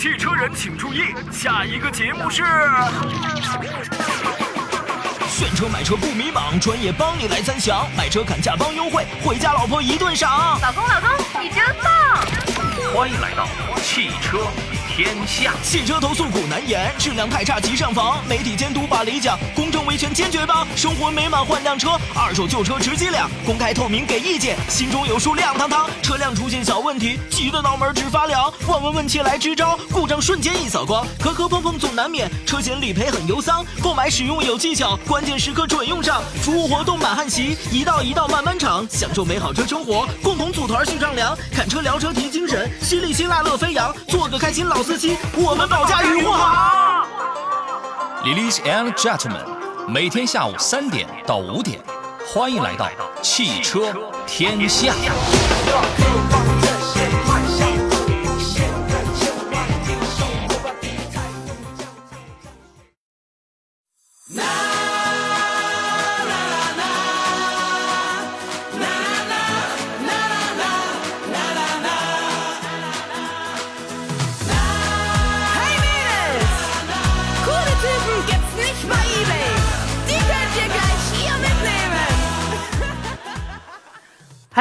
汽车人请注意，下一个节目是。选车买车不迷茫，专业帮你来参详，买车砍价帮优惠，回家老婆一顿赏。老公老公，你真棒！欢迎来到汽车。天下汽车投诉苦难言，质量太差急上访，媒体监督把理讲，公正维权坚决帮，生活美满换辆车，二手旧车值几两，公开透明给意见，心中有数亮堂堂，车辆出现小问题，急得脑门直发凉，问问问切来支招，故障瞬间一扫光，磕磕碰碰总难免，车险理赔很忧桑，购买使用有技巧，关键时刻准用上，服务活动满汉席，一道一道慢慢尝，享受美好车生活，共同组团去丈量，看车聊车提精神，犀利辛辣乐飞扬，做个开心老。司机，我们保驾护航。Ladies and gentlemen，每天下午三点到五点，欢迎来到汽车天下。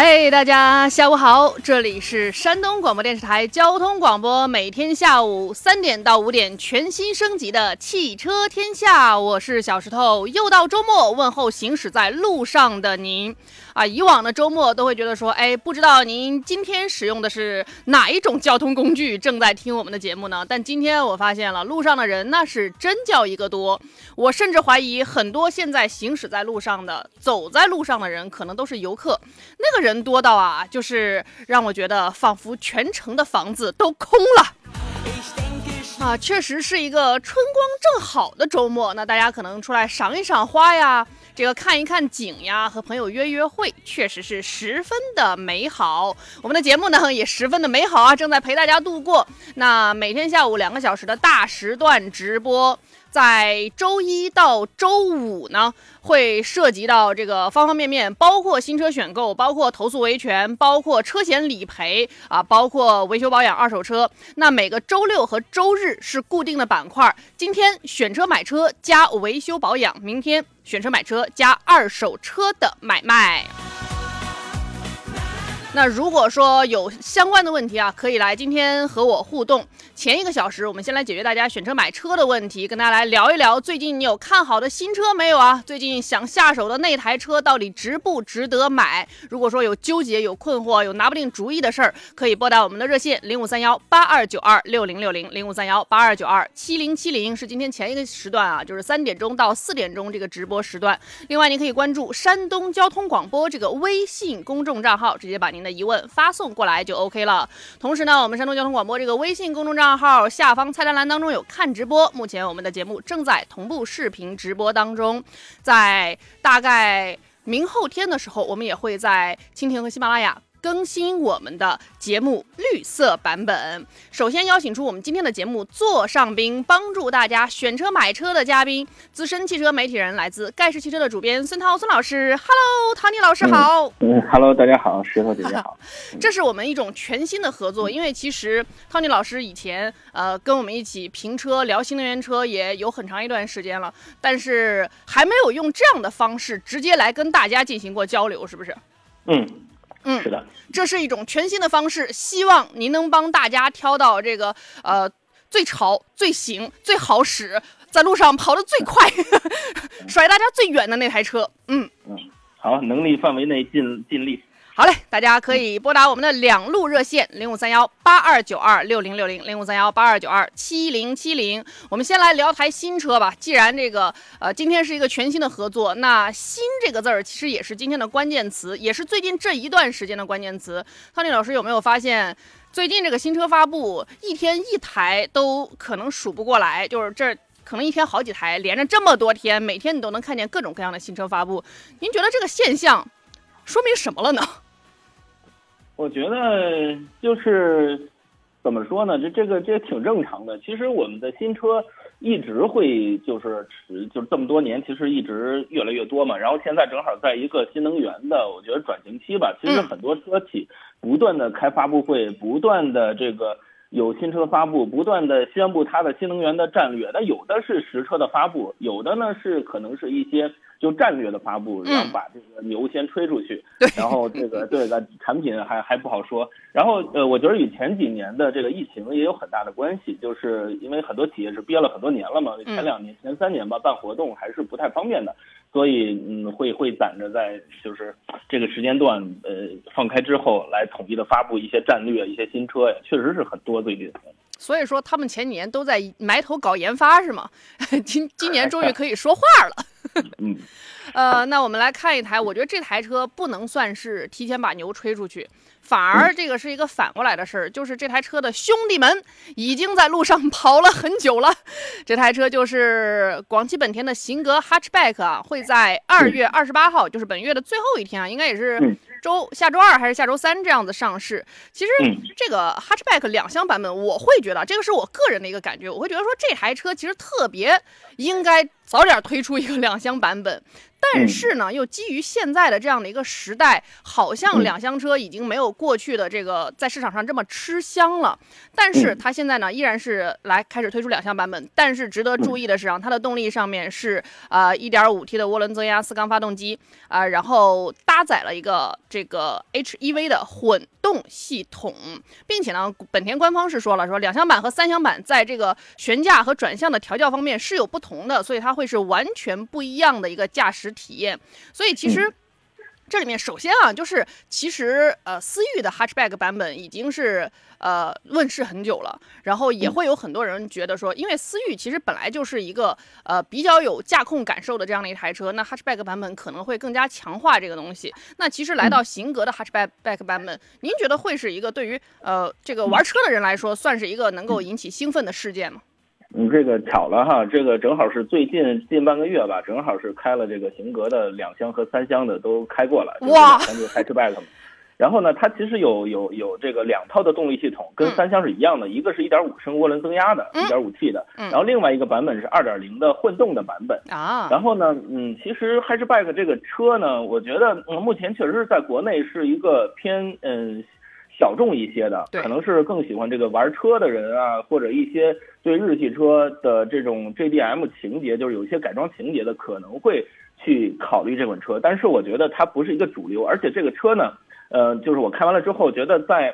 嘿，大家下午好，这里是山东广播电视台交通广播，每天下午三点到五点全新升级的汽车天下，我是小石头，又到周末，问候行驶在路上的您。啊，以往的周末都会觉得说，哎，不知道您今天使用的是哪一种交通工具，正在听我们的节目呢？但今天我发现了，路上的人那是真叫一个多。我甚至怀疑，很多现在行驶在路上的、走在路上的人，可能都是游客。那个人多到啊，就是让我觉得仿佛全城的房子都空了。啊，确实是一个春光正好的周末，那大家可能出来赏一赏花呀。这个看一看景呀，和朋友约约会，确实是十分的美好。我们的节目呢也十分的美好啊，正在陪大家度过。那每天下午两个小时的大时段直播。在周一到周五呢，会涉及到这个方方面面，包括新车选购，包括投诉维权，包括车险理赔啊，包括维修保养二手车。那每个周六和周日是固定的板块，今天选车买车加维修保养，明天选车买车加二手车的买卖。那如果说有相关的问题啊，可以来今天和我互动。前一个小时，我们先来解决大家选车买车的问题，跟大家来聊一聊最近你有看好的新车没有啊？最近想下手的那台车到底值不值得买？如果说有纠结、有困惑、有拿不定主意的事儿，可以拨打我们的热线零五三幺八二九二六零六零零五三幺八二九二七零七零，是今天前一个时段啊，就是三点钟到四点钟这个直播时段。另外，您可以关注山东交通广播这个微信公众账号，直接把您。的疑问发送过来就 OK 了。同时呢，我们山东交通广播这个微信公众账账号下方菜单栏当中有看直播，目前我们的节目正在同步视频直播当中，在大概明后天的时候，我们也会在蜻蜓和喜马拉雅。更新我们的节目绿色版本。首先邀请出我们今天的节目座上宾，帮助大家选车买车的嘉宾，资深汽车媒体人，来自盖世汽车的主编孙涛孙老师。Hello，唐尼老师好。嗯，Hello，大家好，石头姐姐好。这是我们一种全新的合作，因为其实汤尼老师以前呃跟我们一起评车聊新能源车也有很长一段时间了，但是还没有用这样的方式直接来跟大家进行过交流，是不是？嗯。嗯，是的，这是一种全新的方式，希望您能帮大家挑到这个呃最潮、最行、最好使，在路上跑得最快、甩大家最远的那台车。嗯嗯，好，能力范围内尽尽力。好嘞，大家可以拨打我们的两路热线零五三幺八二九二六零六零零五三幺八二九二七零七零。我们先来聊台新车吧。既然这个呃今天是一个全新的合作，那“新”这个字儿其实也是今天的关键词，也是最近这一段时间的关键词。汤尼老师有没有发现，最近这个新车发布一天一台都可能数不过来，就是这可能一天好几台，连着这么多天，每天你都能看见各种各样的新车发布。您觉得这个现象说明什么了呢？我觉得就是怎么说呢？这这个这挺正常的。其实我们的新车一直会就是就是这么多年，其实一直越来越多嘛。然后现在正好在一个新能源的，我觉得转型期吧。其实很多车企不断的开发布会，不断的这个有新车发布，不断的宣布它的新能源的战略。那有的是实车的发布，有的呢是可能是一些就战略的发布，然后把这个牛先吹出去，然后这个 对的产品还还不好说。然后呃，我觉得与前几年的这个疫情也有很大的关系，就是因为很多企业是憋了很多年了嘛，前两年前三年吧办活动还是不太方便的。所以，嗯，会会攒着在就是这个时间段，呃，放开之后来统一的发布一些战略、一些新车呀，确实是很多最近。所以说，他们前几年都在埋头搞研发，是吗？今今年终于可以说话了。嗯。呃，那我们来看一台，我觉得这台车不能算是提前把牛吹出去。反而这个是一个反过来的事儿，就是这台车的兄弟们已经在路上 跑了很久了。这台车就是广汽本田的型格 Hatchback 啊，会在二月二十八号，就是本月的最后一天啊，应该也是周下周二还是下周三这样子上市。其实这个 Hatchback 两厢版本，我会觉得这个是我个人的一个感觉，我会觉得说这台车其实特别应该早点推出一个两厢版本。但是呢，又基于现在的这样的一个时代，好像两厢车已经没有过去的这个在市场上这么吃香了。但是它现在呢，依然是来开始推出两厢版本。但是值得注意的是啊，它的动力上面是呃 1.5T 的涡轮增压四缸发动机啊，然后搭载了一个这个 HEV 的混动系统，并且呢，本田官方是说了，说两厢版和三厢版在这个悬架和转向的调教方面是有不同的，所以它会是完全不一样的一个驾驶。体验，所以其实这里面首先啊，就是其实呃，思域的 hatchback 版本已经是呃问世很久了，然后也会有很多人觉得说，因为思域其实本来就是一个呃比较有驾控感受的这样的一台车，那 hatchback 版本可能会更加强化这个东西。那其实来到型格的 hatchback 版本，您觉得会是一个对于呃这个玩车的人来说，算是一个能够引起兴奋的事件吗？嗯，这个巧了哈，这个正好是最近近半个月吧，正好是开了这个型格的两厢和三厢的都开过了，哇，就是 hatchback 嘛。然后呢，它其实有有有这个两套的动力系统，跟三厢是一样的，一个是一点五升涡轮增压的，一点五 T 的，然后另外一个版本是二点零的混动的版本啊。然后呢，嗯，其实 hatchback 这个车呢，我觉得嗯目前确实是在国内是一个偏嗯。小众一些的，可能是更喜欢这个玩车的人啊，或者一些对日系车的这种 JDM 情节，就是有一些改装情节的，可能会去考虑这款车。但是我觉得它不是一个主流，而且这个车呢，呃，就是我开完了之后觉得在，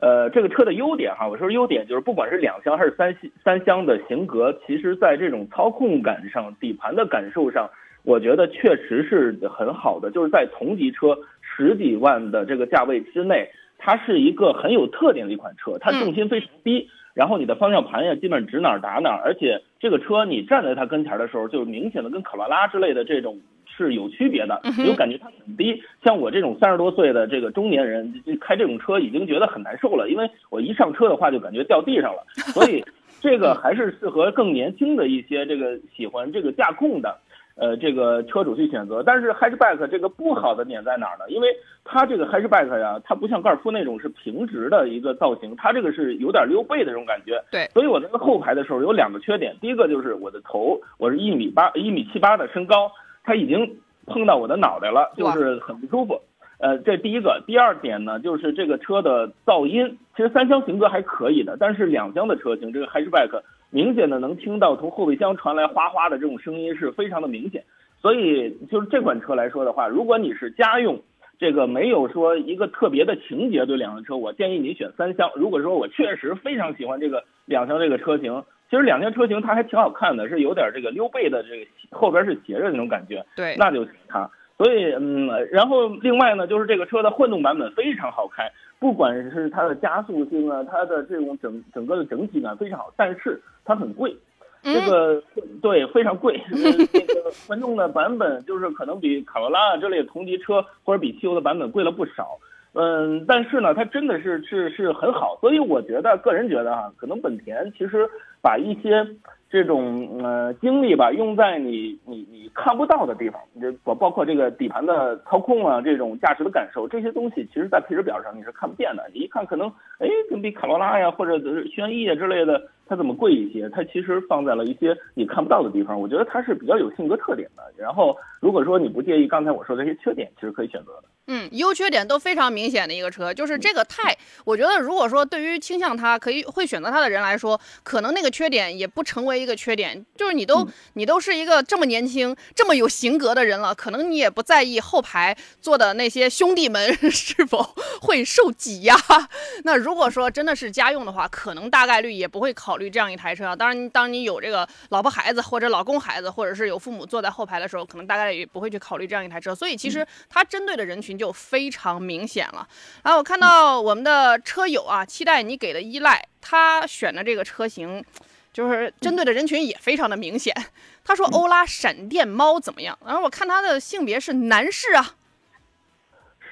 呃，这个车的优点哈，我说优点就是不管是两厢还是三三厢的型格，其实在这种操控感上、底盘的感受上，我觉得确实是很好的，就是在同级车十几万的这个价位之内。它是一个很有特点的一款车，它重心非常低，然后你的方向盘呀，基本指哪儿打哪儿，而且这个车你站在它跟前的时候，就明显的跟卡罗拉之类的这种是有区别的，有感觉它很低。像我这种三十多岁的这个中年人，开这种车已经觉得很难受了，因为我一上车的话就感觉掉地上了，所以这个还是适合更年轻的一些这个喜欢这个驾控的。呃，这个车主去选择，但是 hatchback 这个不好的点在哪儿呢？因为它这个 hatchback 呀，它不像高尔夫那种是平直的一个造型，它这个是有点溜背的这种感觉。对，所以我在后排的时候有两个缺点，第一个就是我的头，我是一米八一米七八的身高，它已经碰到我的脑袋了，就是很不舒服。呃，这第一个，第二点呢，就是这个车的噪音，其实三厢型格还可以的，但是两厢的车型，这个 hatchback。明显的能听到从后备箱传来哗哗的这种声音是非常的明显，所以就是这款车来说的话，如果你是家用，这个没有说一个特别的情节对两厢车，我建议你选三厢。如果说我确实非常喜欢这个两厢这个车型，其实两厢车型它还挺好看的，是有点这个溜背的这个后边是斜着那种感觉，对，那就选它。所以嗯，然后另外呢，就是这个车的混动版本非常好开。不管是它的加速性啊，它的这种整整个的整体感非常好，但是它很贵，这个对非常贵。这个混动的版本就是可能比卡罗拉啊这类同级车或者比汽油的版本贵了不少。嗯，但是呢，它真的是是是很好，所以我觉得个人觉得哈，可能本田其实把一些这种呃精力吧，用在你你你看不到的地方，这包包括这个底盘的操控啊，这种驾驶的感受，这些东西其实在配置表上你是看不见的。你一看可能，哎，比卡罗拉呀或者是轩逸啊之类的，它怎么贵一些？它其实放在了一些你看不到的地方。我觉得它是比较有性格特点的。然后如果说你不介意刚才我说的这些缺点，其实可以选择的。嗯，优缺点都非常明显的一个车，就是这个太，我觉得如果说对于倾向它可以会选择它的人来说，可能那个缺点也不成为一个缺点。就是你都你都是一个这么年轻、这么有型格的人了，可能你也不在意后排坐的那些兄弟们 是否会受挤压。那如果说真的是家用的话，可能大概率也不会考虑这样一台车。当然，当你有这个老婆孩子或者老公孩子，或者是有父母坐在后排的时候，可能大概率不会去考虑这样一台车。所以其实它针对的人群。就非常明显了。然后我看到我们的车友啊，期待你给的依赖，他选的这个车型，就是针对的人群也非常的明显。他说欧拉闪电猫怎么样？然后我看他的性别是男士啊。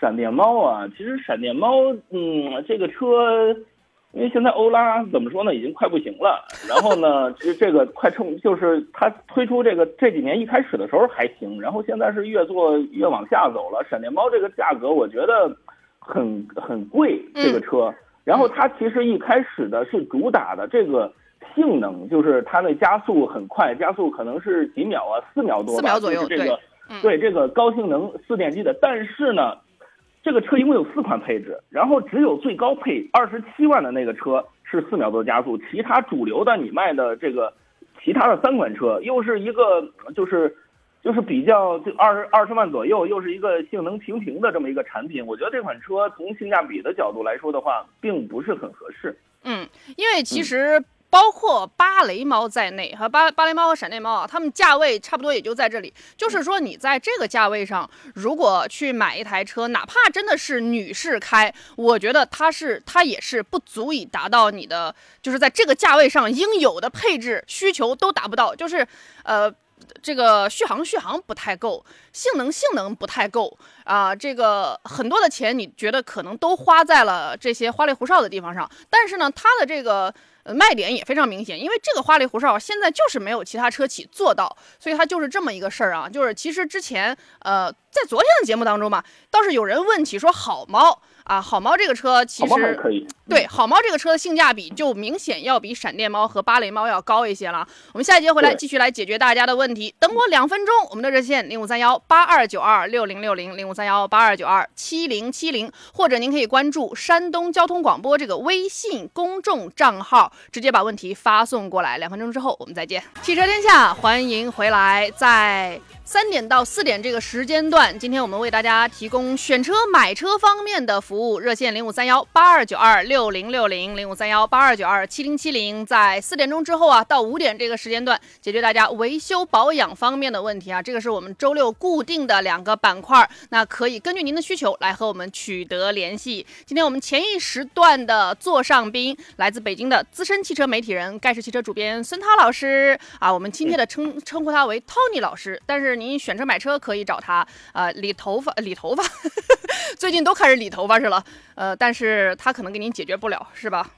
闪电猫啊，其实闪电猫，嗯，这个车。因为现在欧拉怎么说呢，已经快不行了。然后呢，这这个快冲就是它推出这个这几年一开始的时候还行，然后现在是越做越往下走了。闪电猫这个价格我觉得很很贵，这个车。然后它其实一开始的是主打的这个性能，就是它的加速很快，加速可能是几秒啊，四秒多，四秒左右，这个对这个高性能四电机的。但是呢。这个车一共有四款配置，然后只有最高配二十七万的那个车是四秒多加速，其他主流的你卖的这个其他的三款车又是一个就是就是比较就二二十万左右，又是一个性能平平的这么一个产品。我觉得这款车从性价比的角度来说的话，并不是很合适。嗯，因为其实。包括芭蕾猫在内，和芭芭蕾猫和闪电猫啊，它们价位差不多也就在这里。就是说，你在这个价位上，如果去买一台车，哪怕真的是女士开，我觉得它是它也是不足以达到你的，就是在这个价位上应有的配置需求都达不到。就是，呃，这个续航续航不太够，性能性能不太够啊。这个很多的钱，你觉得可能都花在了这些花里胡哨的地方上。但是呢，它的这个。卖点也非常明显，因为这个花里胡哨现在就是没有其他车企做到，所以它就是这么一个事儿啊。就是其实之前，呃，在昨天的节目当中嘛，倒是有人问起说好猫。啊，好猫这个车其实对好猫这个车的性价比就明显要比闪电猫和芭蕾猫要高一些了。我们下一节回来继续来解决大家的问题。等我两分钟，我们的热线零五三幺八二九二六零六零零五三幺八二九二七零七零，或者您可以关注山东交通广播这个微信公众账号，直接把问题发送过来。两分钟之后我们再见。汽车天下，欢迎回来，在。三点到四点这个时间段，今天我们为大家提供选车、买车方面的服务，热线零五三幺八二九二六零六零零五三幺八二九二七零七零，在四点钟之后啊，到五点这个时间段，解决大家维修保养方面的问题啊，这个是我们周六固定的两个板块，那可以根据您的需求来和我们取得联系。今天我们前一时段的座上宾来自北京的资深汽车媒体人、盖世汽车主编孙涛老师啊，我们亲切的称称呼他为 Tony 老师，但是。您选车买车可以找他，啊，理头发，理头发，最近都开始理头发去了，呃，但是他可能给您解决不了，是吧？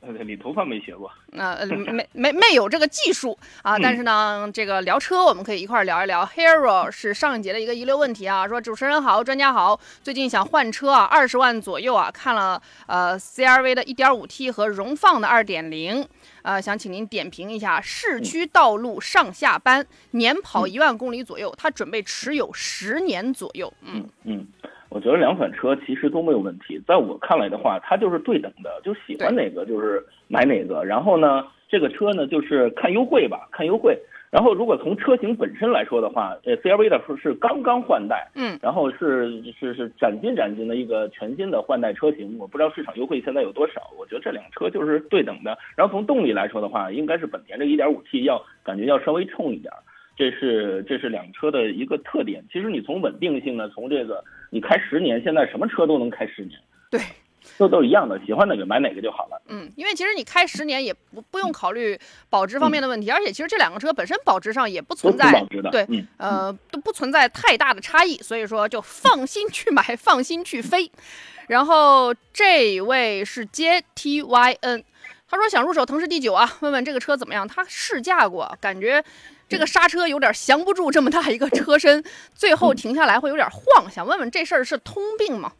呃，理头发没学过，那没没没有这个技术啊，但是呢，这个聊车我们可以一块聊一聊。Hero 是上一节的一个遗留问题啊，说主持人好，专家好，最近想换车啊，二十万左右啊，看了呃 CRV 的 1.5T 和荣放的2.0。呃，想请您点评一下市区道路上下班，年跑一万公里左右，他准备持有十年左右。嗯嗯，我觉得两款车其实都没有问题，在我看来的话，它就是对等的，就喜欢哪个就是买哪个。然后呢，这个车呢就是看优惠吧，看优惠。然后，如果从车型本身来说的话，呃，CRV 的是刚刚换代，嗯，然后是是是崭新崭新的一个全新的换代车型，我不知道市场优惠现在有多少。我觉得这两车就是对等的。然后从动力来说的话，应该是本田这 1.5T 要感觉要稍微冲一点，这是这是两车的一个特点。其实你从稳定性呢，从这个你开十年，现在什么车都能开十年，对。都都一样的，喜欢哪个买哪个就好了。嗯，因为其实你开十年也不不用考虑保值方面的问题，而且其实这两个车本身保值上也不存在保值的对，呃，都不存在太大的差异，所以说就放心去买，放心去飞。然后这位是 J T Y N，。他说想入手腾势 D 九啊，问问这个车怎么样？他试驾过，感觉这个刹车有点降不住这么大一个车身，最后停下来会有点晃。想问问这事儿是通病吗？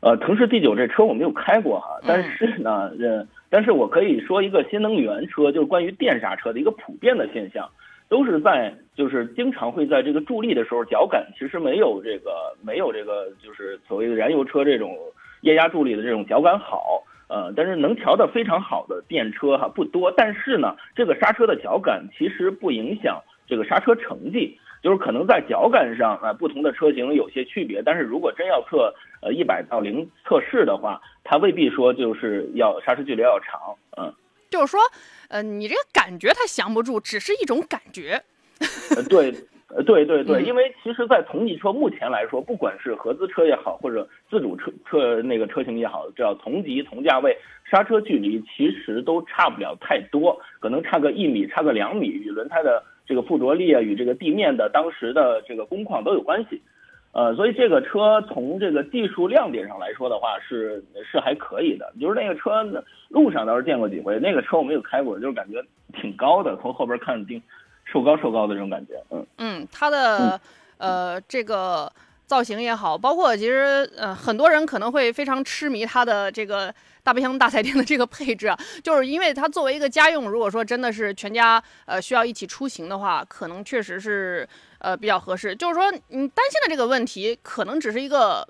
呃，腾势 D 九这车我没有开过哈，但是呢，呃，但是我可以说一个新能源车，就是关于电刹车的一个普遍的现象，都是在就是经常会在这个助力的时候，脚感其实没有这个没有这个就是所谓的燃油车这种液压助力的这种脚感好，呃，但是能调的非常好的电车哈不多，但是呢，这个刹车的脚感其实不影响这个刹车成绩。就是可能在脚感上啊，不同的车型有些区别，但是如果真要测呃一百到零测试的话，它未必说就是要刹车距离要长，嗯，就是说，呃，你这个感觉它降不住，只是一种感觉。呃，对，呃，对对对，因为其实，在同级车目前来说，不管是合资车也好，或者自主车车那个车型也好，只要同级同价位，刹车距离其实都差不了太多，可能差个一米，差个两米，与轮胎的。这个附着力啊，与这个地面的当时的这个工况都有关系，呃，所以这个车从这个技术亮点上来说的话，是是还可以的。就是那个车路上倒是见过几回，那个车我没有开过，就是感觉挺高的，从后边看挺瘦高瘦高的这种感觉。嗯嗯，它的呃这个造型也好，包括其实呃很多人可能会非常痴迷它的这个。大冰箱、大彩电的这个配置啊，就是因为它作为一个家用，如果说真的是全家呃需要一起出行的话，可能确实是呃比较合适。就是说你担心的这个问题，可能只是一个。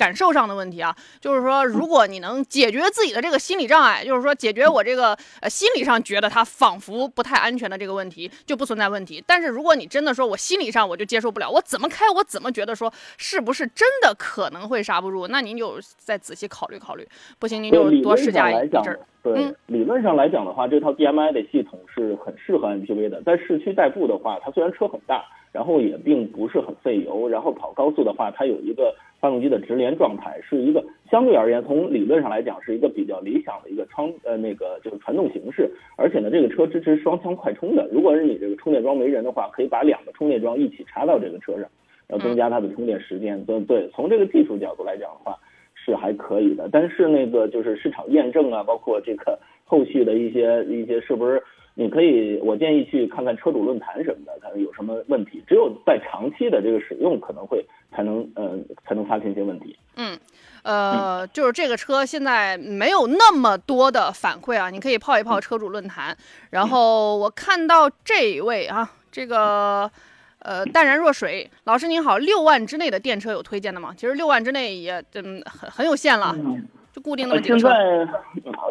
感受上的问题啊，就是说，如果你能解决自己的这个心理障碍，就是说解决我这个呃心理上觉得它仿佛不太安全的这个问题，就不存在问题。但是如果你真的说我心理上我就接受不了，我怎么开我怎么觉得说是不是真的可能会刹不住，那您就再仔细考虑考虑。不行，您就多试驾一阵儿。对，理论上来讲的话，这套 DMI 的系统是很适合 MPV 的。在市区代步的话，它虽然车很大，然后也并不是很费油，然后跑高速的话，它有一个。发动机的直连状态是一个相对而言，从理论上来讲是一个比较理想的一个窗呃那个就是传动形式，而且呢，这个车支持双枪快充的。如果是你这个充电桩没人的话，可以把两个充电桩一起插到这个车上，要增加它的充电时间。对对，从这个技术角度来讲的话是还可以的。但是那个就是市场验证啊，包括这个后续的一些一些是不是？你可以，我建议去看看车主论坛什么的，看有什么问题。只有在长期的这个使用，可能会才能，呃，才能发现一些问题。嗯，呃，就是这个车现在没有那么多的反馈啊，你可以泡一泡车主论坛。然后我看到这一位啊，这个，呃，淡然若水老师您好，六万之内的电车有推荐的吗？其实六万之内也嗯很很有限了。就固定的现在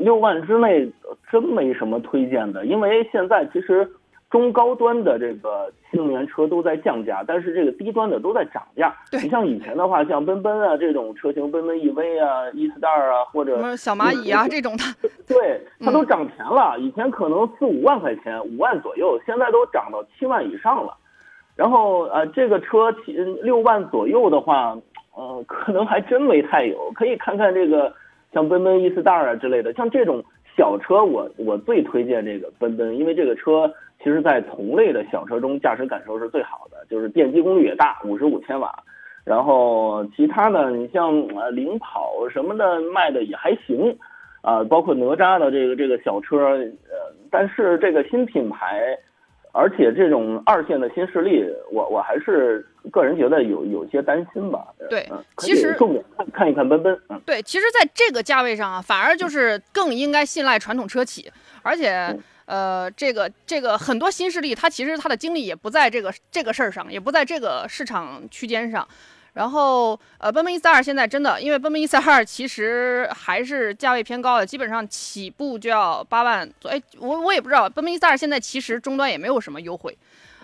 六万之内真没什么推荐的，因为现在其实中高端的这个新能源车都在降价，但是这个低端的都在涨价。你像以前的话，像奔奔啊这种车型，奔奔 EV 啊、E-Star 啊，或者小蚂蚁啊这种的，对，它都涨钱了。以前可能四五万块钱，五万左右，现在都涨到七万以上了。然后呃，这个车六万左右的话，呃，可能还真没太有，可以看看这个。像奔奔 E-Star 啊之类的，像这种小车，我我最推荐这个奔奔，因为这个车其实在同类的小车中驾驶感受是最好的，就是电机功率也大，五十五千瓦。然后其他的，你像呃领跑什么的卖的也还行，啊，包括哪吒的这个这个小车，呃，但是这个新品牌。而且这种二线的新势力，我我还是个人觉得有有些担心吧。对，其实重点看看一看奔奔。嗯，对，其实在这个价位上啊，反而就是更应该信赖传统车企。而且，呃，这个这个很多新势力，它其实它的精力也不在这个这个事儿上，也不在这个市场区间上。然后，呃，奔奔 E32 现在真的，因为奔奔 E32 其实还是价位偏高的，基本上起步就要八万左。哎，我我也不知道，奔奔 E32 现在其实终端也没有什么优惠。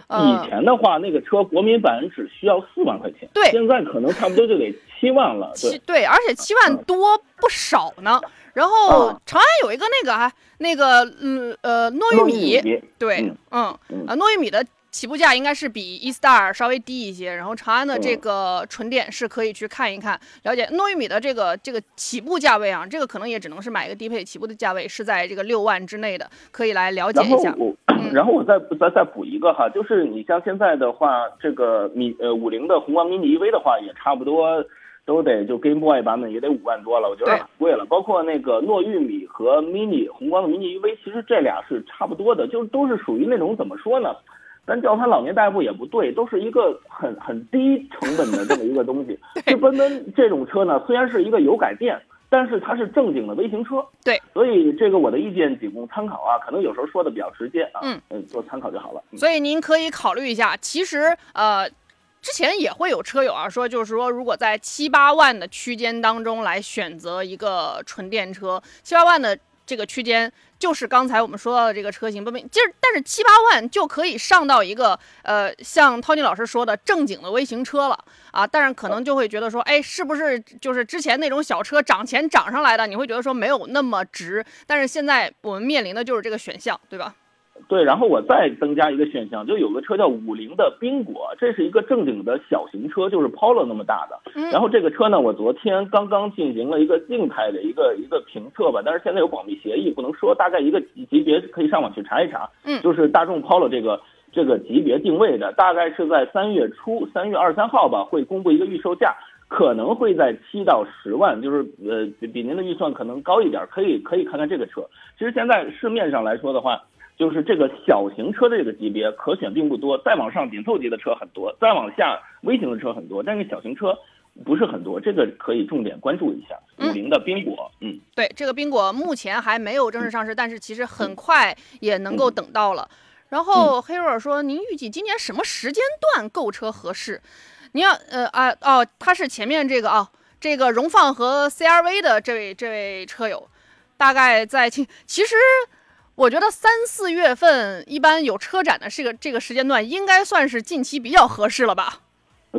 以前的话，那个车国民版只需要四万块钱，对，现在可能差不多就得七万了。七对，而且七万多不少呢。然后长安有一个那个啊，那个嗯呃糯玉米，对，嗯啊糯玉米的。起步价应该是比 E-Star 稍微低一些，然后长安的这个纯电是可以去看一看，了解糯玉米的这个这个起步价位啊，这个可能也只能是买一个低配，起步的价位是在这个六万之内的，可以来了解一下。然后我，然后我再再再补一个哈，就是你像现在的话，这个米呃五菱的宏光 mini EV 的话，也差不多都得就 Game Boy 版本也得五万多了，我觉得很贵了。包括那个糯玉米和 mini 宏光的 mini EV，其实这俩是差不多的，就都是属于那种怎么说呢？咱叫它老年代步也不对，都是一个很很低成本的这么一个东西。就奔奔这种车呢，虽然是一个油改电，但是它是正经的微型车。对，所以这个我的意见仅供参考啊，可能有时候说的比较直接啊，嗯嗯做参考就好了。嗯所以您可以考虑一下。其实呃，之前也会有车友啊说，就是说如果在七八万的区间当中来选择一个纯电车，七八万的这个区间。就是刚才我们说到的这个车型，不明，就是但是七八万就可以上到一个呃，像涛尼老师说的正经的微型车了啊。但是可能就会觉得说，哎，是不是就是之前那种小车涨钱涨上来的？你会觉得说没有那么值。但是现在我们面临的就是这个选项，对吧？对，然后我再增加一个选项，就有个车叫五菱的缤果，这是一个正经的小型车，就是 Polo 那么大的。嗯然后这个车呢，我昨天刚刚进行了一个静态的一个一个评测吧，但是现在有保密协议，不能说，大概一个级级别可以上网去查一查。嗯就是大众 Polo 这个这个级别定位的，大概是在三月初，三月二三号吧，会公布一个预售价。可能会在七到十万，就是呃比比您的预算可能高一点，可以可以看看这个车。其实现在市面上来说的话，就是这个小型车的这个级别可选并不多，再往上紧凑级的车很多，再往下微型的车很多，但是小型车不是很多，这个可以重点关注一下。嗯五菱的缤果，嗯，对，这个缤果目前还没有正式上市，但是其实很快也能够等到了。然嗯后黑若尔说：“您预计今年什么时间段购车合适？您要呃啊哦，他是前面这个啊，这个荣放和 CRV 的这位这位车友，大概在其其实我觉得三四月份一般有车展的这个这个时间段，应该算是近期比较合适了吧？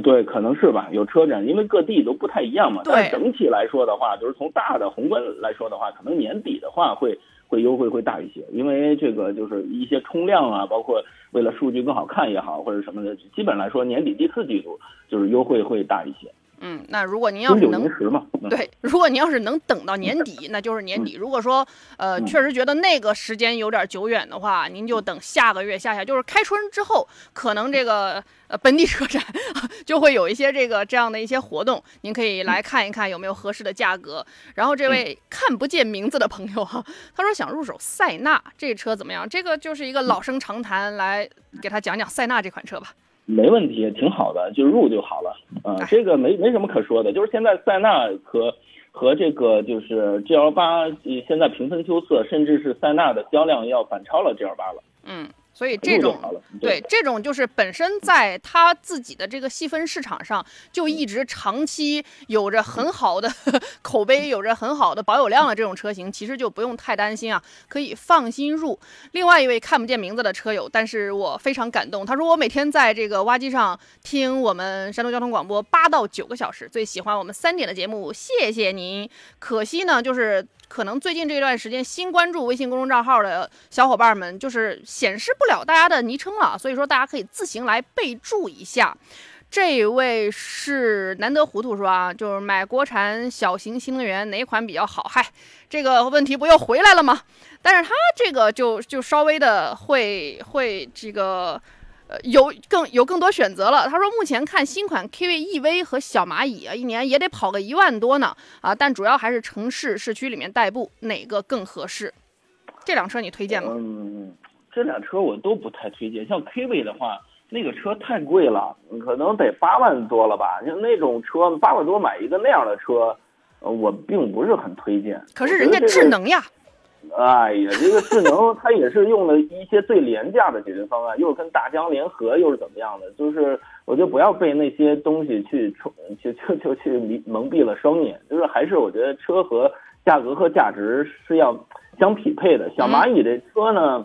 对，可能是吧，有车展，因为各地都不太一样嘛。对但是整体来说的话，就是从大的宏观来说的话，可能年底的话会会优惠会大一些，因为这个就是一些冲量啊，包括为了数据更好看也好，或者什么的，基本来说年底第四季度就是优惠会大一些。嗯，那如果您要是能对，如果您要是能等到年底，那就是年底。如果说呃嗯确实觉得那个时间有点久远的话，您就等下个月下下，就是开春之后，可能这个呃本地车展 就会有一些这个这样的一些活动，您可以来看一看有没有合适的价格。然后这位看不见名字的朋友哈、他说想入手塞纳这车怎么样？这个就是一个老生常谈，来给他讲讲塞纳这款车吧。没问题，挺好的，就入就好了。啊、哎。这个没没什么可说的，就是现在塞纳和和这个就是 G L 八现在平分秋色，甚至是塞纳的销量要反超了 G L 八了，嗯，所以这种。对，这种就是本身在它自己的这个细分市场上，就一直长期有着很好的 口碑，有着很好的保有量的这种车型，其实就不用太担心啊，可以放心入。另外一位看不见名字的车友，但是我非常感动，他说我每天在这个挖机上听我们山东交通广播八到九个小时，最喜欢我们三点的节目，谢谢您。可惜呢，就是。可能最近这段时间新关注微信公众账号的小伙伴们，就是显示不了大家的昵称了，所以说大家可以自行来备注一下。这位是难得糊涂说啊，就是买国产小型新能源哪款比较好？嗨，这个问题不又回来了吗？但是他这个就就稍微的会会这个。呃，有更有更多选择了。他说，目前看新款 KV EV 和小蚂蚁啊，一年也得跑个一万多呢啊，但主要还是城市市区里面代步，哪个更合适？这辆车你推荐吗？嗯，这辆车我都不太推荐。像 KV 的话，那个车太贵了，可能得八万多了吧？像那种车八万多买一个那样的车，呃，我并不是很推荐。可是人家智能呀。哎呀，这个智能它也是用了一些最廉价的解决方案，又是跟大疆联合，又是怎么样的？就是我觉得不要被那些东西去冲，就就就去迷蒙蔽了双眼。就是还是我觉得车和价格和价值是要相匹配的。小蚂蚁这车呢，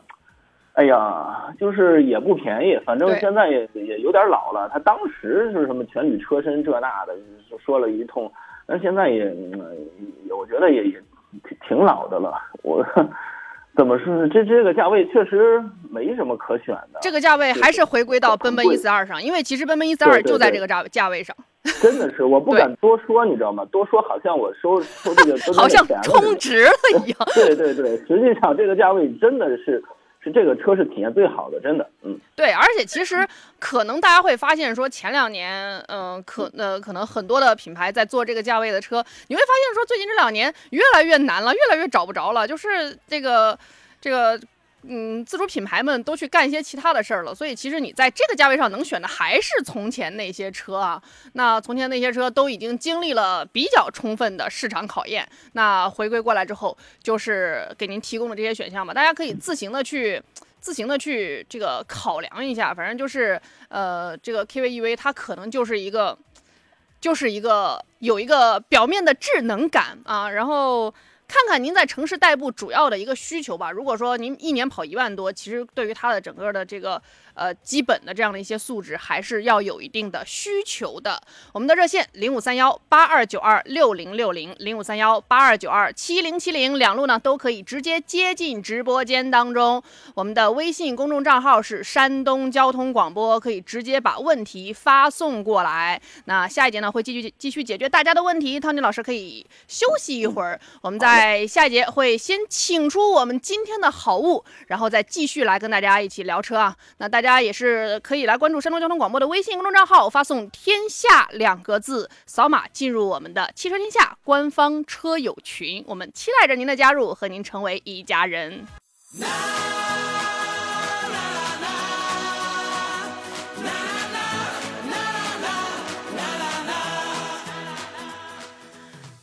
哎呀，就是也不便宜，反正现在也也有点老了。它当时是什么全铝车身这那的，就说了一通，但是现在也，嗯我觉得也也。挺挺老的了，我怎么说呢？这这个价位确实没什么可选的。这个价位还是回归到奔奔贵一四二上，因为其实奔奔一四二就在这个价价位上，真的是，我不敢多说，你知道吗？多说好像我收收这个都好像充值了一样。对对对，实际上这个价位真的是是这个车是体验最好的，真的，嗯，对，而且其实可能大家会发现说，前两年，嗯，可呃可能很多的品牌在做这个价位的车，你会发现说，最近这两年越来越难了，越来越找不着了，就是这个这个。嗯，自主品牌们都去干一些其他的事儿了，所以其实你在这个价位上能选的还是从前那些车啊。那从前那些车都已经经历了比较充分的市场考验，那回归过来之后，就是给您提供的这些选项嘛，大家可以自行的去自行的去这个考量一下。反正就是呃，这个 KVEV 它可能就是一个就是一个有一个表面的智能感啊，然后。看看您在城市代步主要的一个需求吧。如果说您一年跑一万多，其实对于它的整个的这个。呃，基本的这样的一些素质还是要有一定的需求的。我们的热线零五三幺八二九二六零六零零五三幺八二九二七零七零两路呢都可以直接接进直播间当中。我们的微信公众账号是山东交通广播，可以直接把问题发送过来。那下一节呢会继续继续解决大家的问题，汤尼老师可以休息一会儿。我们在下一节会先请出我们今天的好物，然后再继续来跟大家一起聊车啊。那大。大大家也是可以来关注山东交通广播的微信公众账号，发送“天下”两个字，扫码进入我们的汽车天下官方车友群。我们期待着您的加入，和您成为一家人。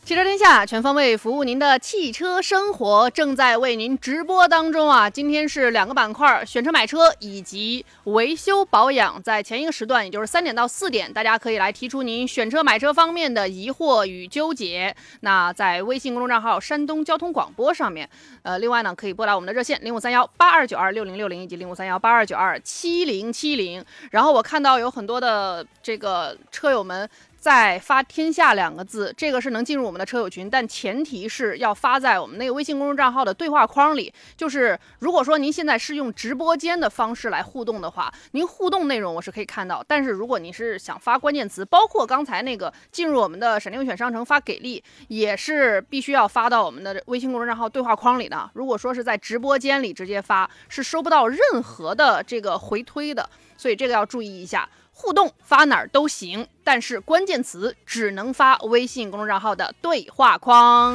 汽车天下全方位服务您的汽车生活，正在为您直播当中啊！今天是两个板块，选车买车以及维修保养。在前一个时段，也就是三点到四点，大家可以来提出您选车买车方面的疑惑与纠结。那在微信公众账号山东交通广播上面，呃，另外呢，可以拨打我们的热线零五三幺八二九二六零六零以及零五三幺八二九二七零七零。然后我看到有很多的这个车友们。在发“天下”两个字，这个是能进入我们的车友群，但前提是要发在我们那个微信公众账号的对话框里。就是如果说您现在是用直播间的方式来互动的话，您互动内容我是可以看到。但是如果你是想发关键词，包括刚才那个进入我们的闪电优选商城发给力，也是必须要发到我们的微信公众账号对话框里的。如果说是在直播间里直接发，是收不到任何的这个回推的，所以这个要注意一下。互动发哪儿都行，但是关键词只能发微信公众账号的对话框。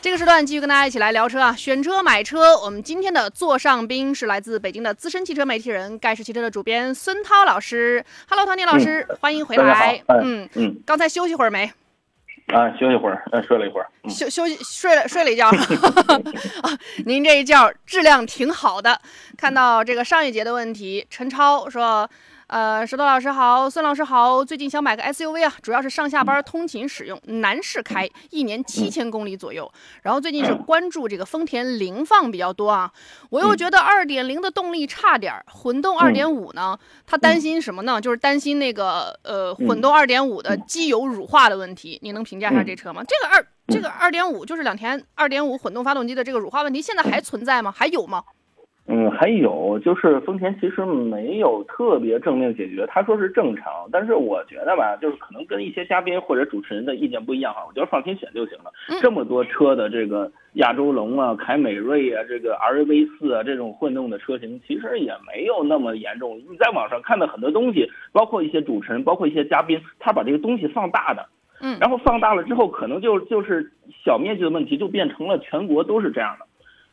这个时段继续跟大家一起来聊车啊，选车买车。我们今天的座上宾是来自北京的资深汽车媒体人，盖世汽车的主编孙涛老师。Hello，唐宁老师，欢迎回来。嗯嗯，刚才休息会儿没？啊，休息会儿，嗯，睡了一会儿。休休息睡了睡了一觉。啊，您这一觉质量挺好的。看到这个上一节的问题，陈超说。呃，石头老师好，孙老师好，最近想买个 SUV 啊，主要是上下班通勤使用，男士开，一年七千公里左右。然后最近是关注这个丰田凌放比较多啊，我又觉得二点零的动力差点儿，混动二点五呢，他担心什么呢？就是担心那个呃混动二点五的机油乳化的问题。你能评价一下这车吗？这个二这个二点五就是两田二点五混动发动机的这个乳化问题，现在还存在吗？还有吗？嗯，还有就是丰田其实没有特别正面解决，他说是正常，但是我觉得吧，就是可能跟一些嘉宾或者主持人的意见不一样哈，我觉得放心选就行了。这么多车的这个亚洲龙啊、凯美瑞啊、这个 R V 四啊这种混动的车型，其实也没有那么严重。你在网上看的很多东西，包括一些主持人，包括一些嘉宾，他把这个东西放大的，嗯，然后放大了之后，可能就就是小面积的问题，就变成了全国都是这样的。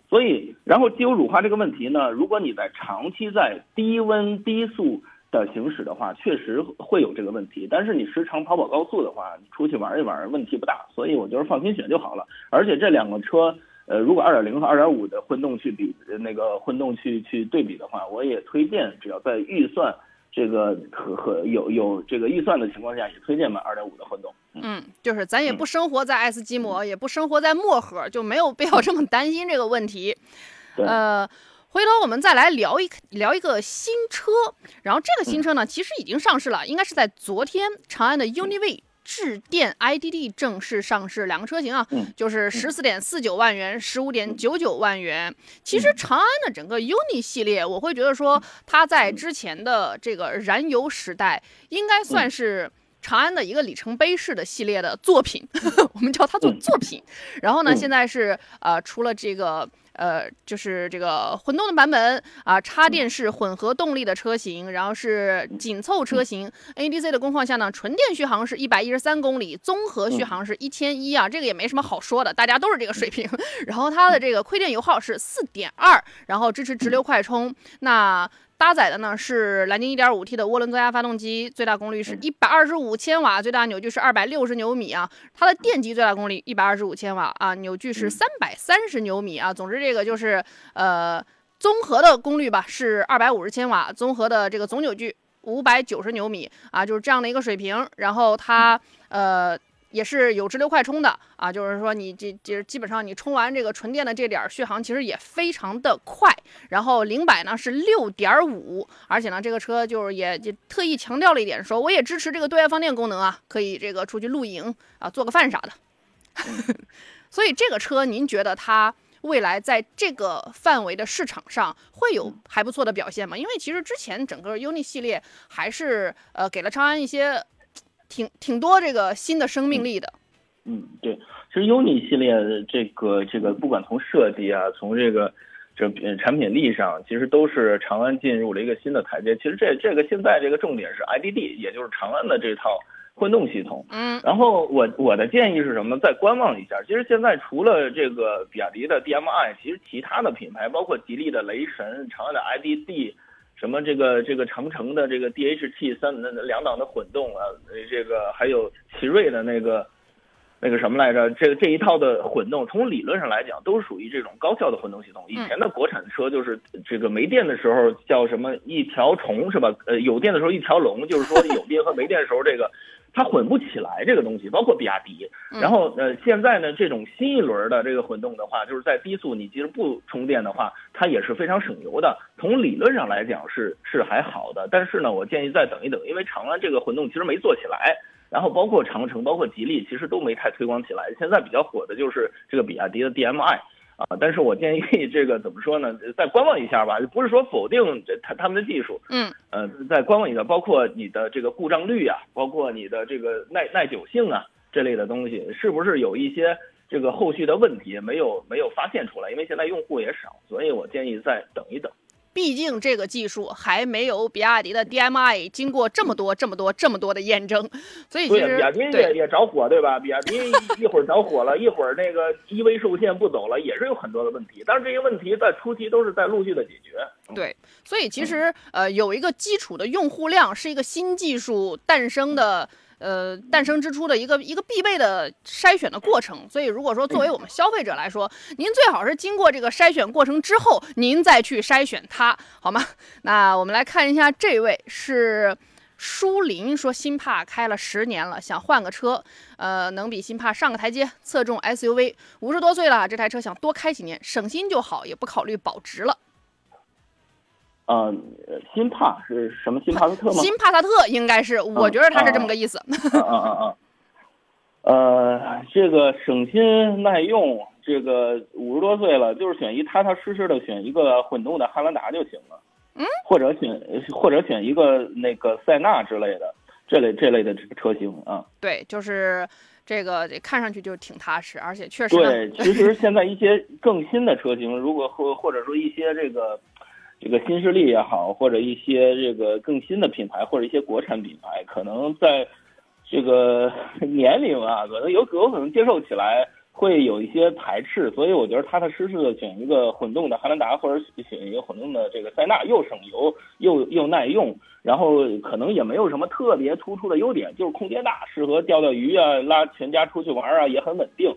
所以，然后机油乳化这个问题呢，如果你在长期在低温低速的行驶的话，确实会有这个问题。但是你时常跑跑高速的话，你出去玩一玩，问题不大。所以我觉得放心选就好了。而且这两个车，呃，如果二点零和二点五的混动去比，那个混动去去对比的话，我也推荐，只要在预算。这个和和有有这个预算的情况下，也推荐买二点五的混动。嗯，就是咱也不生活在爱斯基摩，也不生活在漠河，就没有必要这么担心这个问题。呃，回头我们再来聊一聊一个新车，然后这个新车呢，其实已经上市了，应该是在昨天，长安的 UNI-V。致电 IDD 正式上市，两个车型啊，就是十四点四九万元，十五点九九万元。其实长安的整个 UNI 系列，我会觉得说它在之前的这个燃油时代，应该算是长安的一个里程碑式的系列的作品，我们叫它做作品。然后呢，现在是呃，除了这个。呃，就是这个混动的版本啊，插电式混合动力的车型，然后是紧凑车型。NEDC 的工况下呢，纯电续航是一百一十三公里，综合续航是一千一啊，这个也没什么好说的，大家都是这个水平。然后它的这个亏电油耗是四点二，然后支持直流快充。那搭载的呢是蓝鲸 1.5T 的涡轮增压发动机，最大功率是一百二十五千瓦，最大扭矩是二百六十牛米啊。它的电机最大功率一百二十五千瓦啊，扭矩是三百三十牛米啊。总之这个就是呃综合的功率吧是二百五十千瓦，综合的这个总扭矩五百九十牛米啊，就是这样的一个水平。然后它呃。也是有直流快充的啊，就是说你这这基本上你充完这个纯电的这点续航，其实也非常的快。然后零百呢是六点五，而且呢这个车就是也也特意强调了一点，说我也支持这个对外放电功能啊，可以这个出去露营啊，做个饭啥的。所以这个车您觉得它未来在这个范围的市场上会有还不错的表现吗？因为其实之前整个 UNI 系列还是呃给了长安一些。挺挺多这个新的生命力的，嗯，对，其实 UNI 系列这个这个不管从设计啊，从这个这产品力上，其实都是长安进入了一个新的台阶。其实这这个现在这个重点是 IDD，也就是长安的这套混动系统。嗯，然后我我的建议是什么呢？再观望一下。其实现在除了这个比亚迪的 DMI，其实其他的品牌，包括吉利的雷神、长安的 IDD。什么这个这个长城的这个 DHT 三那两档的混动啊，这个还有奇瑞的那个那个什么来着？这这一套的混动，从理论上来讲都属于这种高效的混动系统。以前的国产车就是这个没电的时候叫什么一条虫是吧？呃，有电的时候一条龙，就是说有电和没电的时候这个。它混不起来这个东西，包括比亚迪。然后呃，现在呢，这种新一轮的这个混动的话，就是在低速你其实不充电的话，它也是非常省油的。从理论上来讲是是还好的，但是呢，我建议再等一等，因为长安这个混动其实没做起来。然后包括长城、包括吉利，其实都没太推广起来。现在比较火的就是这个比亚迪的 DMI。啊，但是我建议 这个怎么说呢？再观望一下吧，不是说否定这他他们的技术，嗯，呃，再观望一下，包括你的这个故障率啊，包括你的这个耐耐久性啊这类的东西，是不是有一些这个后续的问题没有没有发现出来？因为现在用户也少，所以我建议再等一等。毕竟这个技术还没有比亚迪的 DMI 经过这么多、这么多、这么多的验证，所以其实比亚迪也也着火，对吧？比亚迪一会儿着火了，一会儿那个 EV 受限不走了，也是有很多的问题。但是这些问题在初期都是在陆续的解决。对，所以其实呃有一个基础的用户量是一个新技术诞生的。呃，诞生之初的一个一个必备的筛选的过程，所以如果说作为我们消费者来说，您最好是经过这个筛选过程之后，您再去筛选它，好吗？那我们来看一下，这位是舒林说，新帕开了十年了，想换个车，呃，能比新帕上个台阶，侧重 SUV，五十多岁了，这台车想多开几年，省心就好，也不考虑保值了。呃，新帕是什么？新帕萨特吗？新帕萨特应该是，我觉得它是这么个意思。嗯嗯嗯嗯。呃，这个省心耐用，这个五十多岁了，就是选一踏踏实实的选一个混动的汉兰达就行了。嗯。或者选或者选一个那个塞纳之类的这类这类的车型啊。对，就是这个看上去就挺踏实，而且确实。对，其实现在一些更新的车型，如果或或者说一些这个。这个新势力也好，或者一些这个更新的品牌，或者一些国产品牌，可能在这个 年龄啊，可能有有可能接受起来会有一些排斥，所以我觉得踏踏实实的选一个混动的汉兰达，或者选一个混动的这个塞纳，又省油又又耐用，然后可能也没有什么特别突出的优点，就是空间大，适合钓钓鱼啊，拉全家出去玩啊，也很稳定，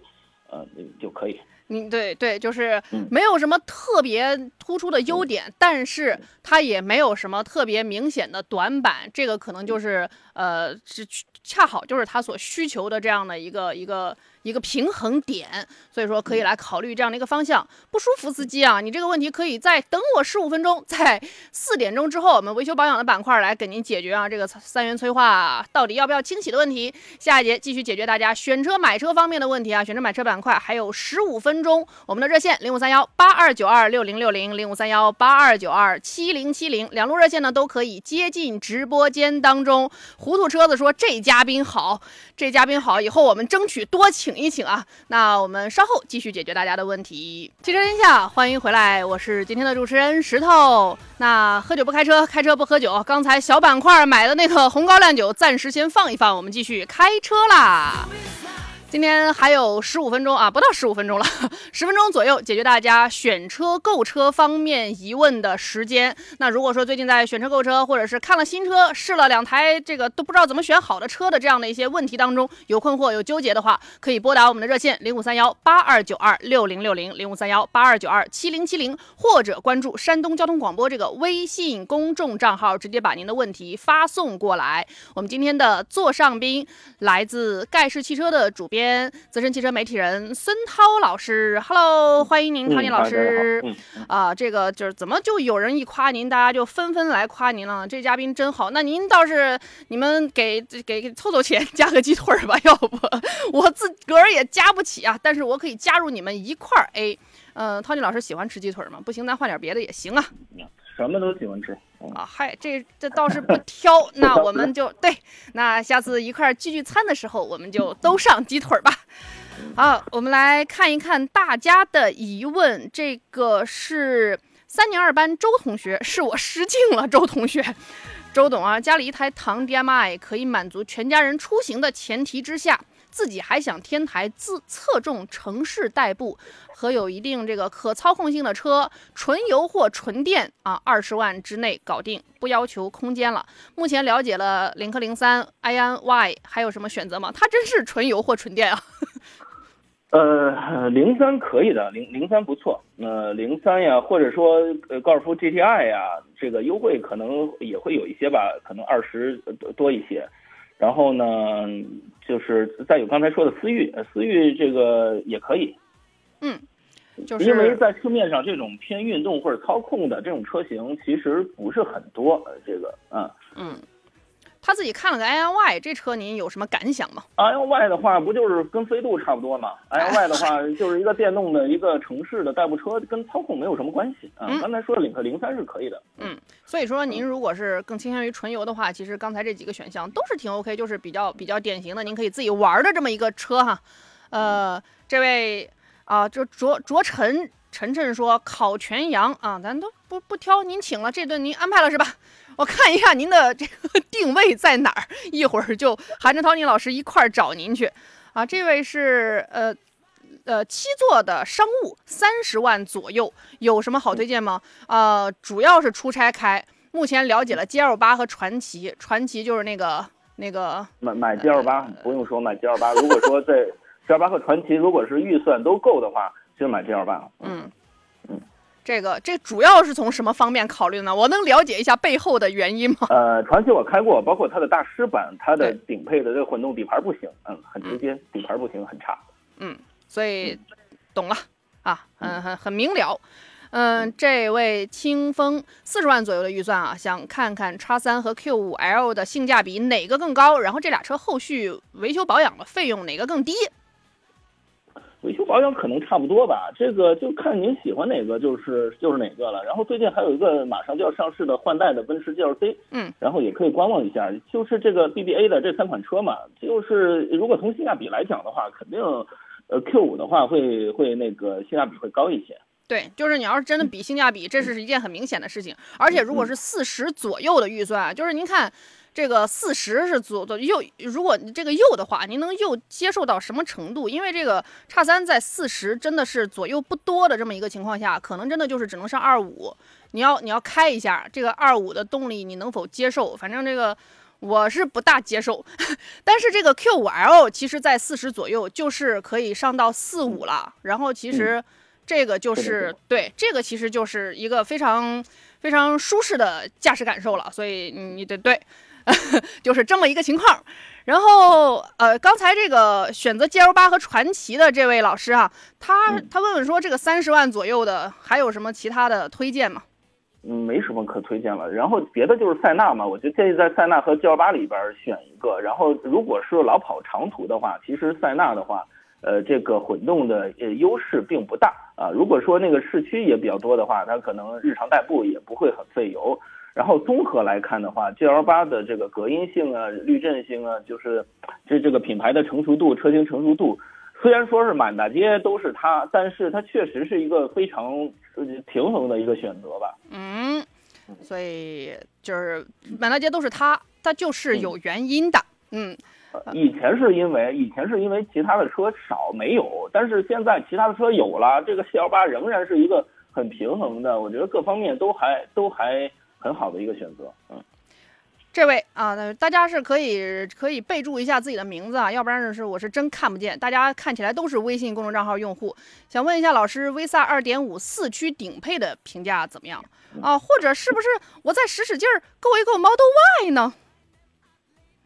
呃，就可以。嗯，对对，就是没有什么特别突出的优点，但是它也没有什么特别明显的短板，这个可能就是呃，是恰好就是它所需求的这样的一个一个一个平衡点，所以说可以来考虑这样的一个方向。不舒服，司机啊，你这个问题可以再等我十五分钟，在四点钟之后，我们维修保养的板块来给您解决啊这个三元催化到底要不要清洗的问题。下一节继续解决大家选车买车方面的问题啊，选车买车板块还有十五分钟，我们的热线零五三幺八二九二六零六零零五三幺八二九二七零七零两路热线呢都可以接进直播间当中。糊涂车子说这嘉宾好，这嘉宾好，以后我们争取多请一请啊。那我们稍后继续解决大家的问题。汽车天下，欢迎回来，我是今天的主持人石头。那喝酒不开车，开车不喝酒。刚才小板块买的那个红高粱酒，暂时先放一放，我们继续开车啦。今天还有十五分钟啊，不到十五分钟了，十分钟左右解决大家选车购车方面疑问的时间。那如果说最近在选车购车，或者是看了新车，试了两台这个都不知道怎么选好的车的这样的一些问题当中有困惑、有纠结的话，可以拨打我们的热线零五三幺八二九二六零六零零五三幺八二九二七零七零，或者关注山东交通广播这个微信公众账号，直接把您的问题发送过来。我们今天的座上宾来自盖世汽车的主编。资深汽车媒体人孙涛老师，Hello，欢迎您，涛尼老师。啊，这个就是怎么就有人一夸您，大家就纷纷来夸您了。这嘉宾真好。那您倒是你们给给凑凑钱，加个鸡腿吧，要不我自个儿也加不起啊。但是我可以加入你们一块儿。A，嗯，涛尼老师喜欢吃鸡腿吗？不行，咱换点别的也行啊。什么都喜欢吃啊！嗨，这这倒是不 挑。那我们就对，那下次一块聚聚餐的时候，我们就都上鸡腿吧。好，我们来看一看大家的疑问。这个是三年二班周同学，是我失敬了，周同学。周董啊，家里一台唐 DMI 可以满足全家人出行的前提之下。自己还想添台自侧重城市代步和有一定这个可操控性的车，纯油或纯电啊，二十万之内搞定，不要求空间了。目前了解了领克零三、iNY，还有什么选择吗？它真是纯油或纯电啊？呃，零三可以的，零零三不错。呃，零三呀，或者说呃高尔夫 GTI 呀，这个优惠可能也会有一些吧，可能二十多一些。然后呢，就是再有刚才说的思域，思域这个也可以，嗯，就是因为在市面上这种偏运动或者操控的这种车型其实不是很多，这个，嗯嗯。他自己看了个 i n y 这车，您有什么感想吗？i n y 的话，不就是跟飞度差不多吗 i n y 的话，就是一个电动的一个城市的代步车，跟操控没有什么关系啊。刚才说的领克零三是可以的。嗯，所以说您如果是更倾向于纯油的话，其实刚才这几个选项都是挺 OK，就是比较比较典型的，您可以自己玩的这么一个车哈。呃，这位啊，就卓卓晨晨晨说烤全羊啊，咱都不不挑，您请了这顿您安排了是吧？我看一下您的这个 定位在哪儿，一会儿就韩振涛宁老师一块儿找您去。啊，这位是呃呃七座的商务，三十万左右，有什么好推荐吗？呃，主要是出差开，目前了解了 G L 八和传奇，传奇就是那个那个买买 G L 八，不用说买 G L 八。如果说在 G L 八和传奇，如果是预算都够的话，就买 G L 八。嗯。这个这主要是从什么方面考虑呢？我能了解一下背后的原因吗？呃，传奇我开过，包括它的大师版，它的顶配的这个混动底盘不行，嗯，很直接，底盘不行，很差。嗯，所以懂了啊，很很很明了。嗯，这位清风四十万左右的预算啊，想看看叉三和 Q 五 L 的性价比哪个更高，然后这俩车后续维修保养的费用哪个更低？维修保养可能差不多吧，这个就看您喜欢哪个，就是就是哪个了。然后最近还有一个马上就要上市的换代的奔驰 GLC，嗯，然后也可以观望一下。就是这个 BBA 的这三款车嘛，就是如果从性价比来讲的话，肯定，呃，Q 五的话会会那个性价比会高一些。对，就是你要是真的比性价比，这是一件很明显的事情。而且如果是四十左右的预算，就是您看。这个四十是左左右，如果你这个右的话，您能右接受到什么程度？因为这个叉三在四十真的是左右不多的这么一个情况下，可能真的就是只能上二五。你要你要开一下这个二五的动力，你能否接受？反正这个我是不大接受。但是这个 Q 五 L 其实在四十左右就是可以上到四五了。然后其实这个就是对这个其实就是一个非常非常舒适的驾驶感受了。所以你得对。就是这么一个情况。然后，呃，刚才这个选择 GL 八和传奇的这位老师啊，他他问问说，这个三十万左右的还有什么其他的推荐吗？嗯，没什么可推荐了。然后别的就是塞纳嘛，我就建议在塞纳和 GL 八里边选一个。然后如果是老跑长途的话，其实塞纳的话，呃，这个混动的呃优势并不大啊。如果说那个市区也比较多的话，它可能日常代步也不会很费油。然后综合来看的话，GL 八的这个隔音性啊、滤震性啊，就是这这个品牌的成熟度、车型成熟度，虽然说是满大街都是它，但是它确实是一个非常平衡的一个选择吧。嗯，所以就是满大街都是它，它就是有原因的。嗯，以前是因为以前是因为其他的车少没有，但是现在其他的车有了，这个 GL 八仍然是一个很平衡的，我觉得各方面都还都还。很好的一个选择，嗯，这位啊，大家是可以可以备注一下自己的名字啊，要不然是我是真看不见。大家看起来都是微信公众账号用户，想问一下老师，V 萨二点五四驱顶配的评价怎么样啊？或者是不是我再使使劲儿购一购 Model Y 呢？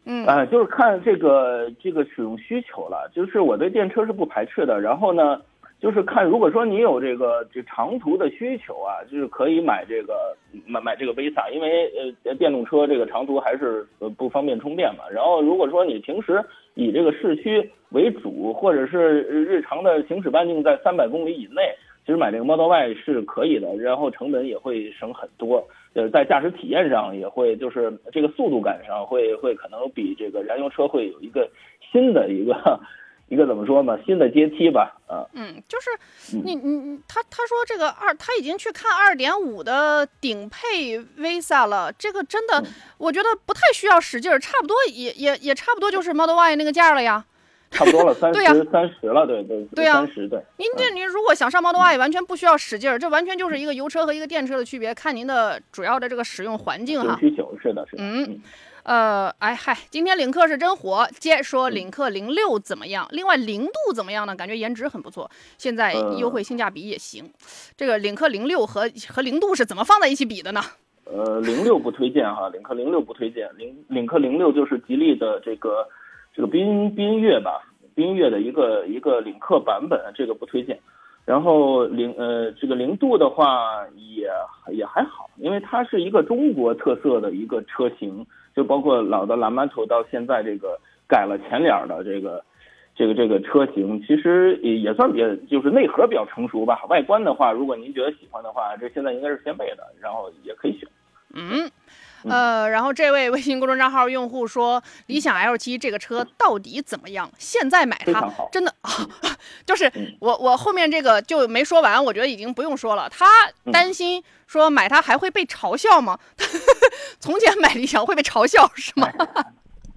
嗯，呃，就是看这个这个使用需求了，就是我对电车是不排斥的，然后呢。就是看，如果说你有这个这长途的需求啊，就是可以买这个买买这个 Visa，因为呃电动车这个长途还是呃不方便充电嘛。然后如果说你平时以这个市区为主，或者是日常的行驶半径在三百公里以内，其实买这个 Model Y 是可以的，然后成本也会省很多，呃在驾驶体验上也会就是这个速度感上会会可能比这个燃油车会有一个新的一个。一个怎么说呢？新的阶梯吧，啊，嗯，就是你你他他说这个二他已经去看二点五的顶配 Visa 了，这个真的我觉得不太需要使劲儿，差不多也也也差不多就是 Model Y 那个价了呀，差不多了，三十三十了，对对对呀，三十对。您这您如果想上 Model Y，完全不需要使劲儿，这完全就是一个油车和一个电车的区别，看您的主要的这个使用环境哈。需求是的，是的，嗯。呃，哎嗨，今天领克是真火。接说领克零六怎么样？另外零度怎么样呢？感觉颜值很不错，现在优惠性价比也行。这个领克零六和和零度是怎么放在一起比的呢？呃，零六不推荐哈，领克零六不推荐。领领克零六就是吉利的这个这个缤缤越吧，缤越的一个一个领克版本，这个不推荐。然后零呃这个零度的话也也还好，因为它是一个中国特色的一个车型。就包括老的蓝馒头到现在这个改了前脸的这个这个这个车型，其实也也算比较就是内核比较成熟吧。外观的话，如果您觉得喜欢的话，这现在应该是掀背的，然后也可以选。嗯，呃，然后这位微信公众账号用户说，理想 L 七这个车到底怎么样？现在买它真的啊，就是我我后面这个就没说完，我觉得已经不用说了。他担心说买它还会被嘲笑吗？从前买理想会被嘲笑是吗？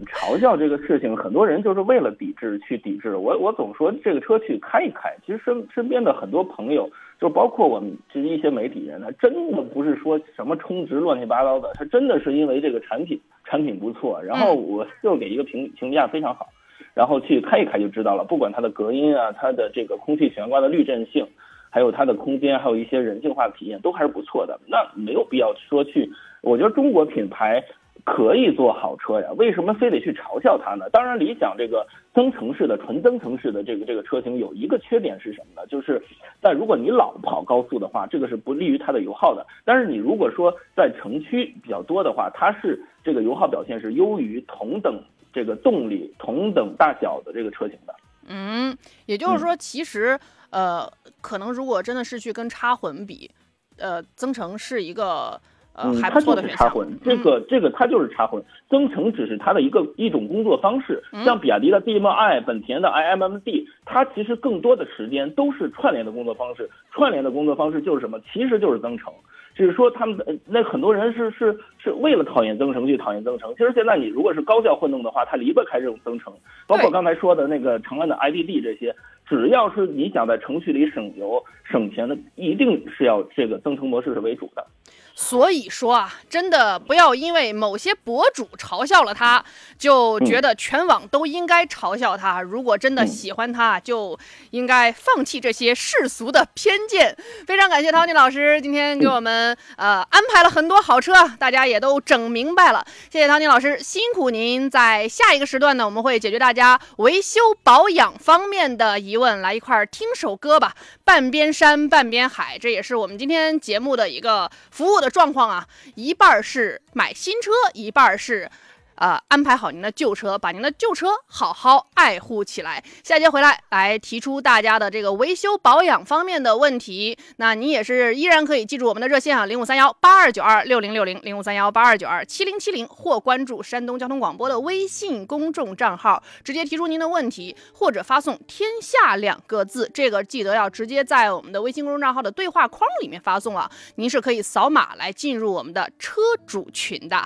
嘲笑这个事情，很多人就是为了抵制去抵制。我我总说这个车去开一开。其实身身边的很多朋友，就包括我们这一些媒体人，他真的不是说什么充值乱七八糟的，他真的是因为这个产品产品不错，然后我就给一个评评价非常好，然后去开一开就知道了。不管它的隔音啊，它的这个空气悬挂的滤震性，还有它的空间，还有一些人性化体验，都还是不错的。那没有必要说去，我觉得中国品牌。可以做好车呀，为什么非得去嘲笑它呢？当然，理想这个增程式的纯增程式的这个这个车型有一个缺点是什么呢？就是在如果你老跑高速的话，这个是不利于它的油耗的。但是你如果说在城区比较多的话，它是这个油耗表现是优于同等这个动力、同等大小的这个车型的。嗯，也就是说，其实呃，可能如果真的是去跟插混比，呃，增程是一个。嗯，它就是插混，这个这个它就是插混，增程只是它的一个一种工作方式。像比亚迪的 DM-i、本田的 iMMD，它其实更多的时间都是串联的工作方式。串联的工作方式就是什么？其实就是增程。只是说他们那很多人是是是为了讨厌增程去讨厌增程。其实现在你如果是高效混动的话，它离不开这种增程。包括刚才说的那个长安的 IDD 这些，只要是你想在程序里省油省钱的，一定是要这个增程模式是为主的。所以说啊，真的不要因为某些博主嘲笑了他，就觉得全网都应该嘲笑他。如果真的喜欢他，就应该放弃这些世俗的偏见。非常感谢 Tony 老师今天给我们呃安排了很多好车，大家也都整明白了。谢谢 Tony 老师，辛苦您。在下一个时段呢，我们会解决大家维修保养方面的疑问。来一块儿听首歌吧，《半边山半边海》，这也是我们今天节目的一个服务的。状况啊，一半是买新车，一半是。呃，安排好您的旧车，把您的旧车好好爱护起来。下节回来来提出大家的这个维修保养方面的问题。那你也是依然可以记住我们的热线啊，零五三幺八二九二六零六零，零五三幺八二九二七零七零，或关注山东交通广播的微信公众账号，直接提出您的问题，或者发送“天下”两个字。这个记得要直接在我们的微信公众账号的对话框里面发送啊。您是可以扫码来进入我们的车主群的。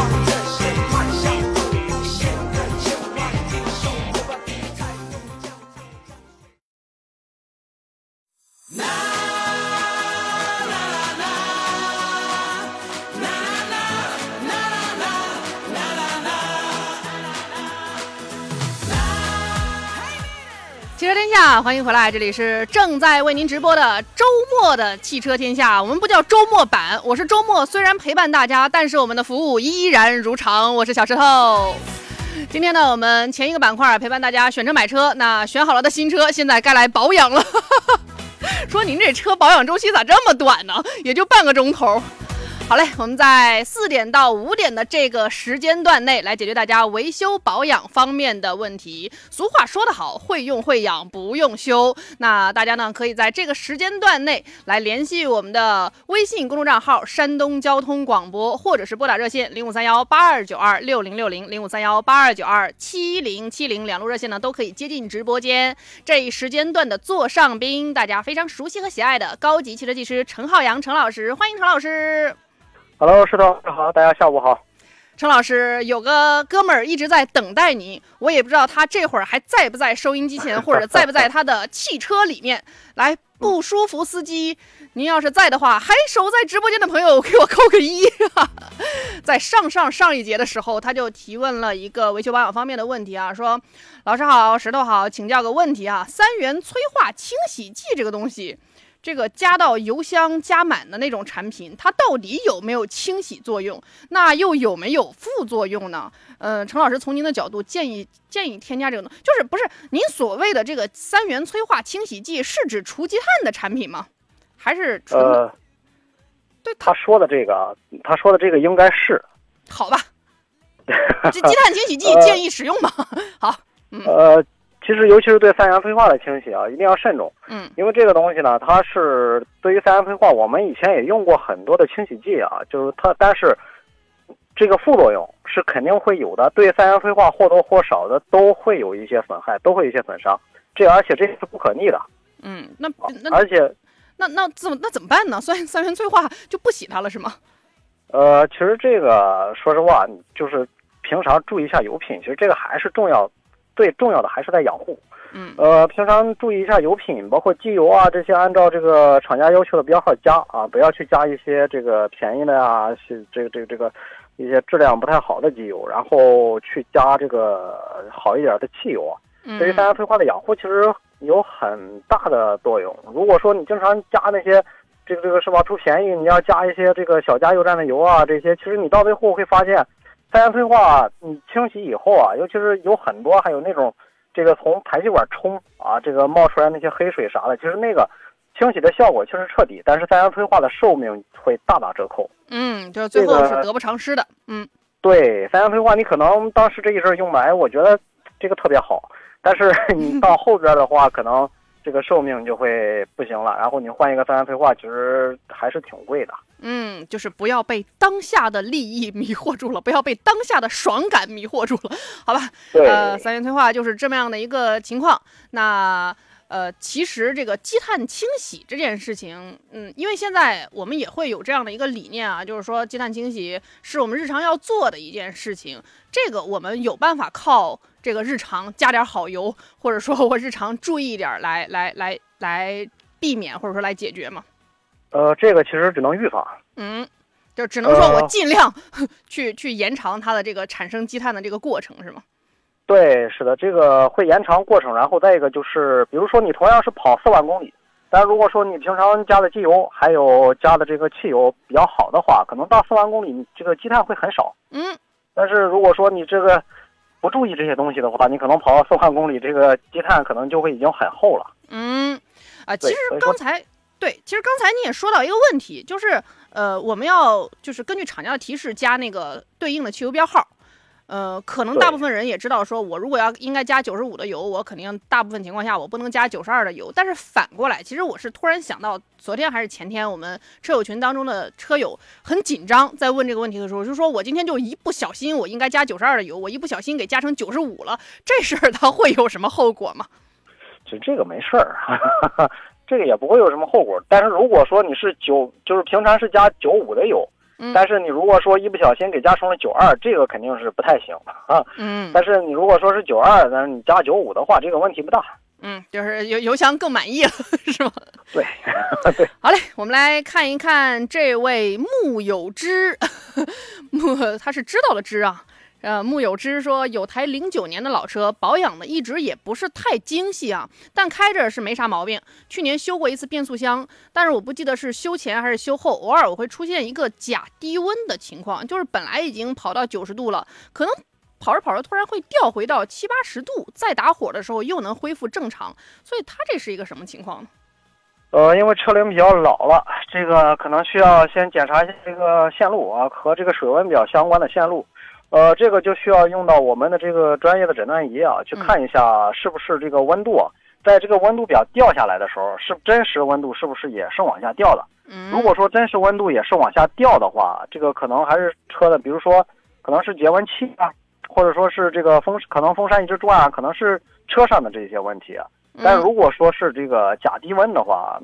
啊欢迎回来，这里是正在为您直播的周末的汽车天下。我们不叫周末版，我是周末，虽然陪伴大家，但是我们的服务依然如常。我是小石头。今天呢，我们前一个板块陪伴大家选车买车，那选好了的新车，现在该来保养了。说您这车保养周期咋这么短呢？也就半个钟头。好嘞，我们在四点到五点的这个时间段内来解决大家维修保养方面的问题。俗话说得好，会用会养，不用修。那大家呢，可以在这个时间段内来联系我们的微信公众账号“山东交通广播”，或者是拨打热线零五三幺八二九二六零六零零五三幺八二九二七零七零两路热线呢，都可以接进直播间。这一时间段的座上宾，大家非常熟悉和喜爱的高级汽车技师陈浩洋陈老师，欢迎陈老师。Hello，石头，好，大家下午好。陈老师，有个哥们儿一直在等待你，我也不知道他这会儿还在不在收音机前，或者在不在他的汽车里面。来，不舒服司机，您要是在的话，还守在直播间的朋友，给我扣个一。在上上上一节的时候，他就提问了一个维修保养方面的问题啊，说：“老师好，石头好，请教个问题啊，三元催化清洗剂这个东西。”这个加到油箱加满的那种产品，它到底有没有清洗作用？那又有没有副作用呢？呃，陈老师从您的角度建议建议添加这个，就是不是您所谓的这个三元催化清洗剂是指除积碳的产品吗？还是呃，对他说的这个，他说的这个应该是好吧？这积碳清洗剂建议使用吗？好，嗯。呃。其实，尤其是对三元催化的清洗啊，一定要慎重。嗯，因为这个东西呢，它是对于三元催化，我们以前也用过很多的清洗剂啊，就是它，但是这个副作用是肯定会有的。对三元催化或多或少的都会有一些损害，都会有一些损伤。这而且这是不可逆的。嗯，那那而且那那怎么那怎么办呢？三三元催化就不洗它了是吗？呃，其实这个说实话，就是平常注意一下油品，其实这个还是重要。最重要的还是在养护，嗯，呃，平常注意一下油品，包括机油啊这些，按照这个厂家要求的标号加啊，不要去加一些这个便宜的呀，是这个这个这个一些质量不太好的机油，然后去加这个好一点的汽油啊。对于三元催化的养护其实有很大的作用。如果说你经常加那些这个这个是吧？图便宜，你要加一些这个小加油站的油啊，这些其实你到最后会发现，三元催化你清洗以后啊，尤其是有很多还有那种这个从排气管冲啊，这个冒出来那些黑水啥的，其实那个清洗的效果确实彻底，但是三元催化的寿命会大打折扣。嗯，就是最后是得不偿失的。嗯，对，三元催化你可能当时这一阵用来，我觉得这个特别好，但是 你到后边的话，可能。这个寿命就会不行了，然后你换一个三元催化，其实还是挺贵的。嗯，就是不要被当下的利益迷惑住了，不要被当下的爽感迷惑住了，好吧？呃，三元催化就是这么样的一个情况。那呃，其实这个积碳清洗这件事情，嗯，因为现在我们也会有这样的一个理念啊，就是说积碳清洗是我们日常要做的一件事情，这个我们有办法靠。这个日常加点好油，或者说我日常注意一点来来来来避免，或者说来解决吗？呃，这个其实只能预防。嗯，就只能说我尽量 去去延长它的这个产生积碳的这个过程，是吗？对，是的，这个会延长过程。然后再一个就是，比如说你同样是跑四万公里，但如果说你平常加的机油还有加的这个汽油比较好的话，可能到四万公里你这个积碳会很少。嗯，但是如果说你这个。不注意这些东西的话，你可能跑到四万公里，这个积碳可能就会已经很厚了。嗯，啊，其实刚才对，其实刚才你也说到一个问题，就是呃，我们要就是根据厂家的提示加那个对应的汽油标号。呃，可能大部分人也知道，说我如果要应该加九十五的油，我肯定大部分情况下我不能加九十二的油。但是反过来，其实我是突然想到，昨天还是前天，我们车友群当中的车友很紧张，在问这个问题的时候，就说我今天就一不小心，我应该加九十二的油，我一不小心给加成九十五了，这事儿它会有什么后果吗？其实这个没事儿，这个也不会有什么后果。但是如果说你是九，就是平常是加九五的油。但是你如果说一不小心给加成了九二，这个肯定是不太行啊。嗯。但是你如果说是九二，但是你加九五的话，这个问题不大。嗯，就是油油箱更满意了，是吗？对，对。好嘞，我们来看一看这位木有知，木他是知道了知啊。呃，木有之说有台零九年的老车，保养的一直也不是太精细啊，但开着是没啥毛病。去年修过一次变速箱，但是我不记得是修前还是修后，偶尔我会出现一个假低温的情况，就是本来已经跑到九十度了，可能跑着跑着突然会掉回到七八十度，再打火的时候又能恢复正常。所以它这是一个什么情况呢？呃，因为车龄比较老了，这个可能需要先检查一下这个线路啊，和这个水温表相关的线路。呃，这个就需要用到我们的这个专业的诊断仪啊，去看一下是不是这个温度，在这个温度表掉下来的时候，是真实温度是不是也是往下掉的？如果说真实温度也是往下掉的话，这个可能还是车的，比如说可能是节温器啊，或者说是这个风，可能风扇一直转啊，可能是车上的这些问题啊。但如果说是这个假低温的话，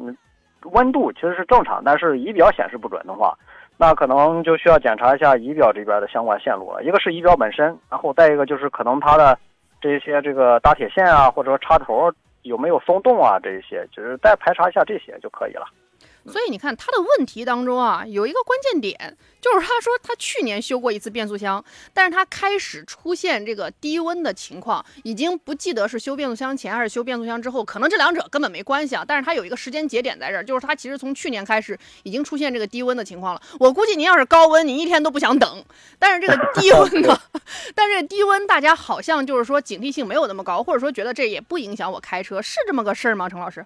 温度其实是正常，但是仪表显示不准的话。那可能就需要检查一下仪表这边的相关线路了。一个是仪表本身，然后再一个就是可能它的这些这个搭铁线啊，或者说插头有没有松动啊，这一些就是再排查一下这些就可以了。所以你看他的问题当中啊，有一个关键点，就是他说他去年修过一次变速箱，但是他开始出现这个低温的情况，已经不记得是修变速箱前还是修变速箱之后，可能这两者根本没关系啊。但是他有一个时间节点在这儿，就是他其实从去年开始已经出现这个低温的情况了。我估计您要是高温，您一天都不想等。但是这个低温呢，但是低温大家好像就是说警惕性没有那么高，或者说觉得这也不影响我开车，是这么个事儿吗？程老师？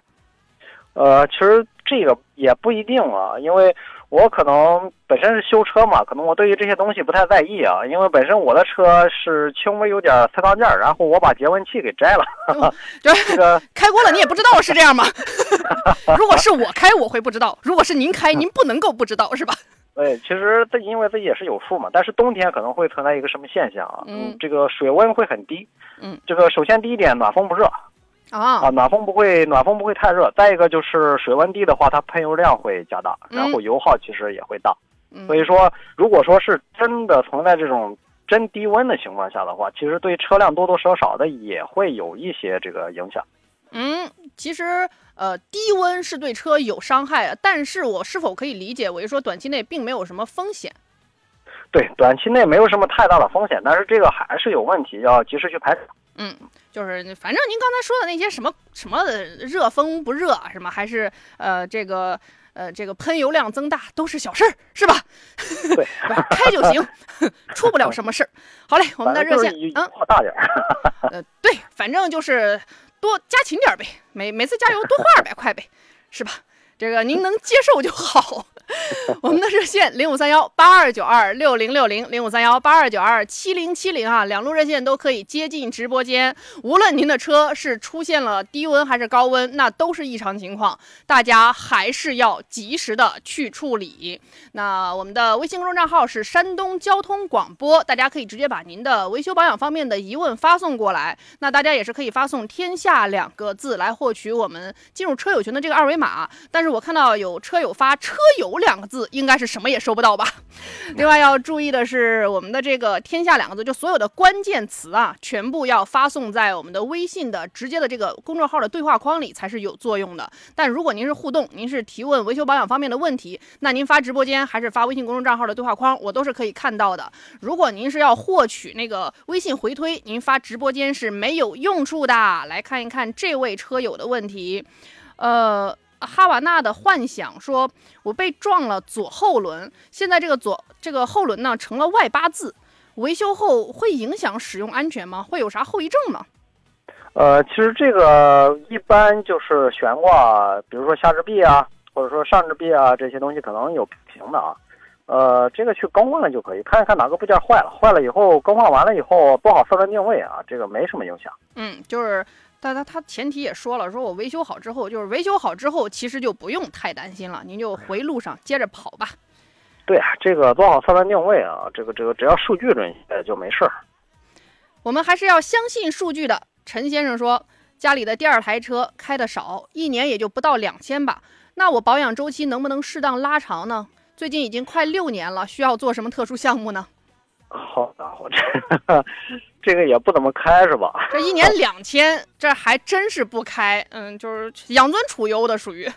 呃，其实这个也不一定啊，因为我可能本身是修车嘛，可能我对于这些东西不太在意啊，因为本身我的车是轻微有点侧钢件，然后我把节温器给摘了，这 个 开锅了你也不知道是这样吗？如果是我开我会不知道，如果是您开您不能够不知道是吧？对，其实这因为自己也是有数嘛，但是冬天可能会存在一个什么现象啊？嗯，这个水温会很低，嗯，这个首先第一点暖风不热。啊啊，暖风不会，暖风不会太热。再一个就是水温低的话，它喷油量会加大，然后油耗其实也会大。所以说，如果说是真的存在这种真低温的情况下的话，其实对车辆多多少少的也会有一些这个影响。嗯，其实呃，低温是对车有伤害的，但是我是否可以理解为说短期内并没有什么风险？对，短期内没有什么太大的风险，但是这个还是有问题，要及时去排查。嗯，就是反正您刚才说的那些什么什么热风不热什么？还是呃这个呃，这个喷油量增大都是小事儿，是吧？对，开就行，出不了什么事儿。好嘞，我们的热线，嗯，大点儿。呃，对，反正就是多加勤点儿呗，每每次加油多花二百块呗，是吧？这个您能接受就好。我们的热线零五三幺八二九二六零六零零五三幺八二九二七零七零啊，两路热线都可以接进直播间。无论您的车是出现了低温还是高温，那都是异常情况，大家还是要及时的去处理。那我们的微信公众账号是山东交通广播，大家可以直接把您的维修保养方面的疑问发送过来。那大家也是可以发送“天下”两个字来获取我们进入车友群的这个二维码。但是我看到有车友发“车友”两个字，应该是什么也收不到吧？另外要注意的是，我们的这个“天下”两个字，就所有的关键词啊，全部要发送在我们的微信的直接的这个公众号的对话框里才是有作用的。但如果您是互动，您是提问维修保养方面的问题，那您发直播间还是发微信公众账号的对话框，我都是可以看到的。如果您是要获取那个微信回推，您发直播间是没有用处的。来看一看这位车友的问题，呃。哈瓦那的幻想说：“我被撞了左后轮，现在这个左这个后轮呢成了外八字，维修后会影响使用安全吗？会有啥后遗症吗？”呃，其实这个一般就是悬挂，比如说下支臂啊，或者说上支臂啊这些东西可能有平的啊，呃，这个去更换了就可以，看一看哪个部件坏了，坏了以后更换完了以后不好色轮定位啊，这个没什么影响。嗯，就是。但他他前提也说了，说我维修好之后，就是维修好之后，其实就不用太担心了，您就回路上接着跑吧。对啊，这个做好测算定位啊，这个这个只要数据准确就没事儿。我们还是要相信数据的。陈先生说，家里的第二台车开的少，一年也就不到两千吧，那我保养周期能不能适当拉长呢？最近已经快六年了，需要做什么特殊项目呢？好家伙，这 这个也不怎么开是吧？这一年 两千，这还真是不开。嗯，就是养尊处优的属于。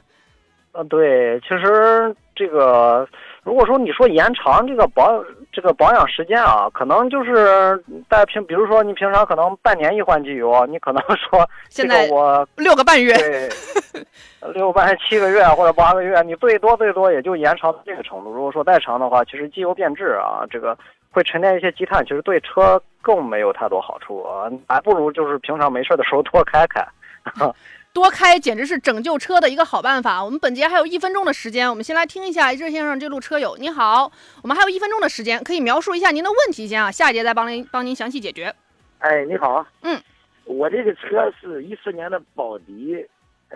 嗯，对，其实这个如果说你说延长这个保这个保养时间啊，可能就是在平，比如说你平常可能半年一换机油，你可能说现在我六个半月，对，六半七个月或者八个月，你最多最多也就延长到这个程度。如果说再长的话，其实机油变质啊，这个。会沉淀一些积碳，其实对车更没有太多好处啊，还不如就是平常没事的时候多开开，多开简直是拯救车的一个好办法。我们本节还有一分钟的时间，我们先来听一下热线上这路车友，你好，我们还有一分钟的时间，可以描述一下您的问题先啊，下一节再帮您帮您详细解决。哎，你好，嗯，我这个车是一四年的宝迪，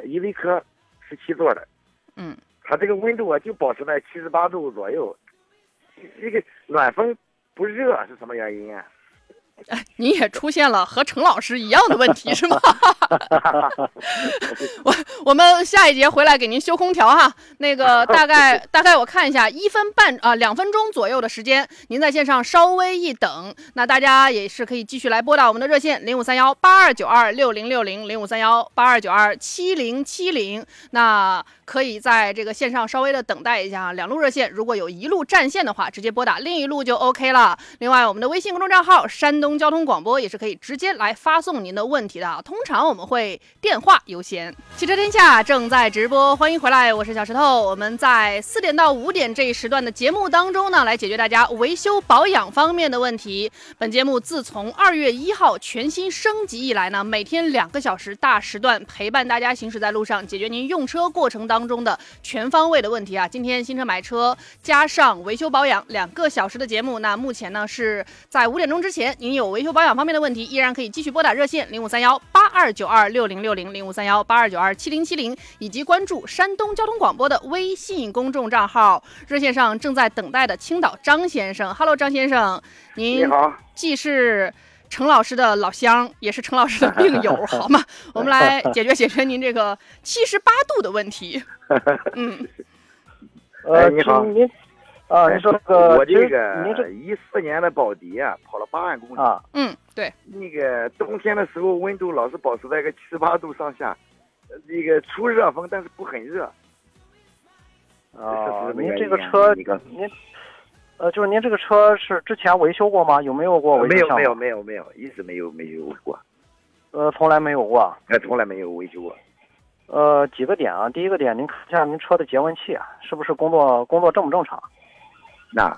依维柯，十七座的，嗯，它这个温度啊就保持在七十八度左右，这个暖风。不热是什么原因啊？你也出现了和程老师一样的问题是吗？我我们下一节回来给您修空调哈。那个 大概大概我看一下，一分半啊两分钟左右的时间，您在线上稍微一等。那大家也是可以继续来拨打我们的热线零五三幺八二九二六零六零零五三幺八二九二七零七零。那可以在这个线上稍微的等待一下，两路热线如果有一路占线的话，直接拨打另一路就 OK 了。另外，我们的微信公众账号山东交通广播也是可以直接来发送您的问题的，通常我们会电话优先。汽车天下正在直播，欢迎回来，我是小石头。我们在四点到五点这一时段的节目当中呢，来解决大家维修保养方面的问题。本节目自从二月一号全新升级以来呢，每天两个小时大时段陪伴大家行驶在路上，解决您用车过程当。中的全方位的问题啊，今天新车买车加上维修保养两个小时的节目，那目前呢是在五点钟之前，您有维修保养方面的问题，依然可以继续拨打热线零五三幺八二九二六零六零零五三幺八二九二七零七零，以及关注山东交通广播的微信公众账号。热线上正在等待的青岛张先生，Hello，张先生，您好，既是。程老师的老乡，也是程老师的病友，好吗？我们来 解决解决您这个七十八度的问题。嗯，呃，你好，您啊，您说那个，我这个一四年的宝迪啊，跑了八万公里啊，嗯，对，那个冬天的时候温度老是保持在一个七十八度上下，那个出热风，但是不很热。啊，您这个车，您。呃，就是您这个车是之前维修过吗？有没有过维修？没有，没有，没有，没有，一直没有没有过。呃，从来没有过。呃，从来没有维修过。呃，几个点啊，第一个点，您看一下您车的节温器啊，是不是工作工作正不正常？那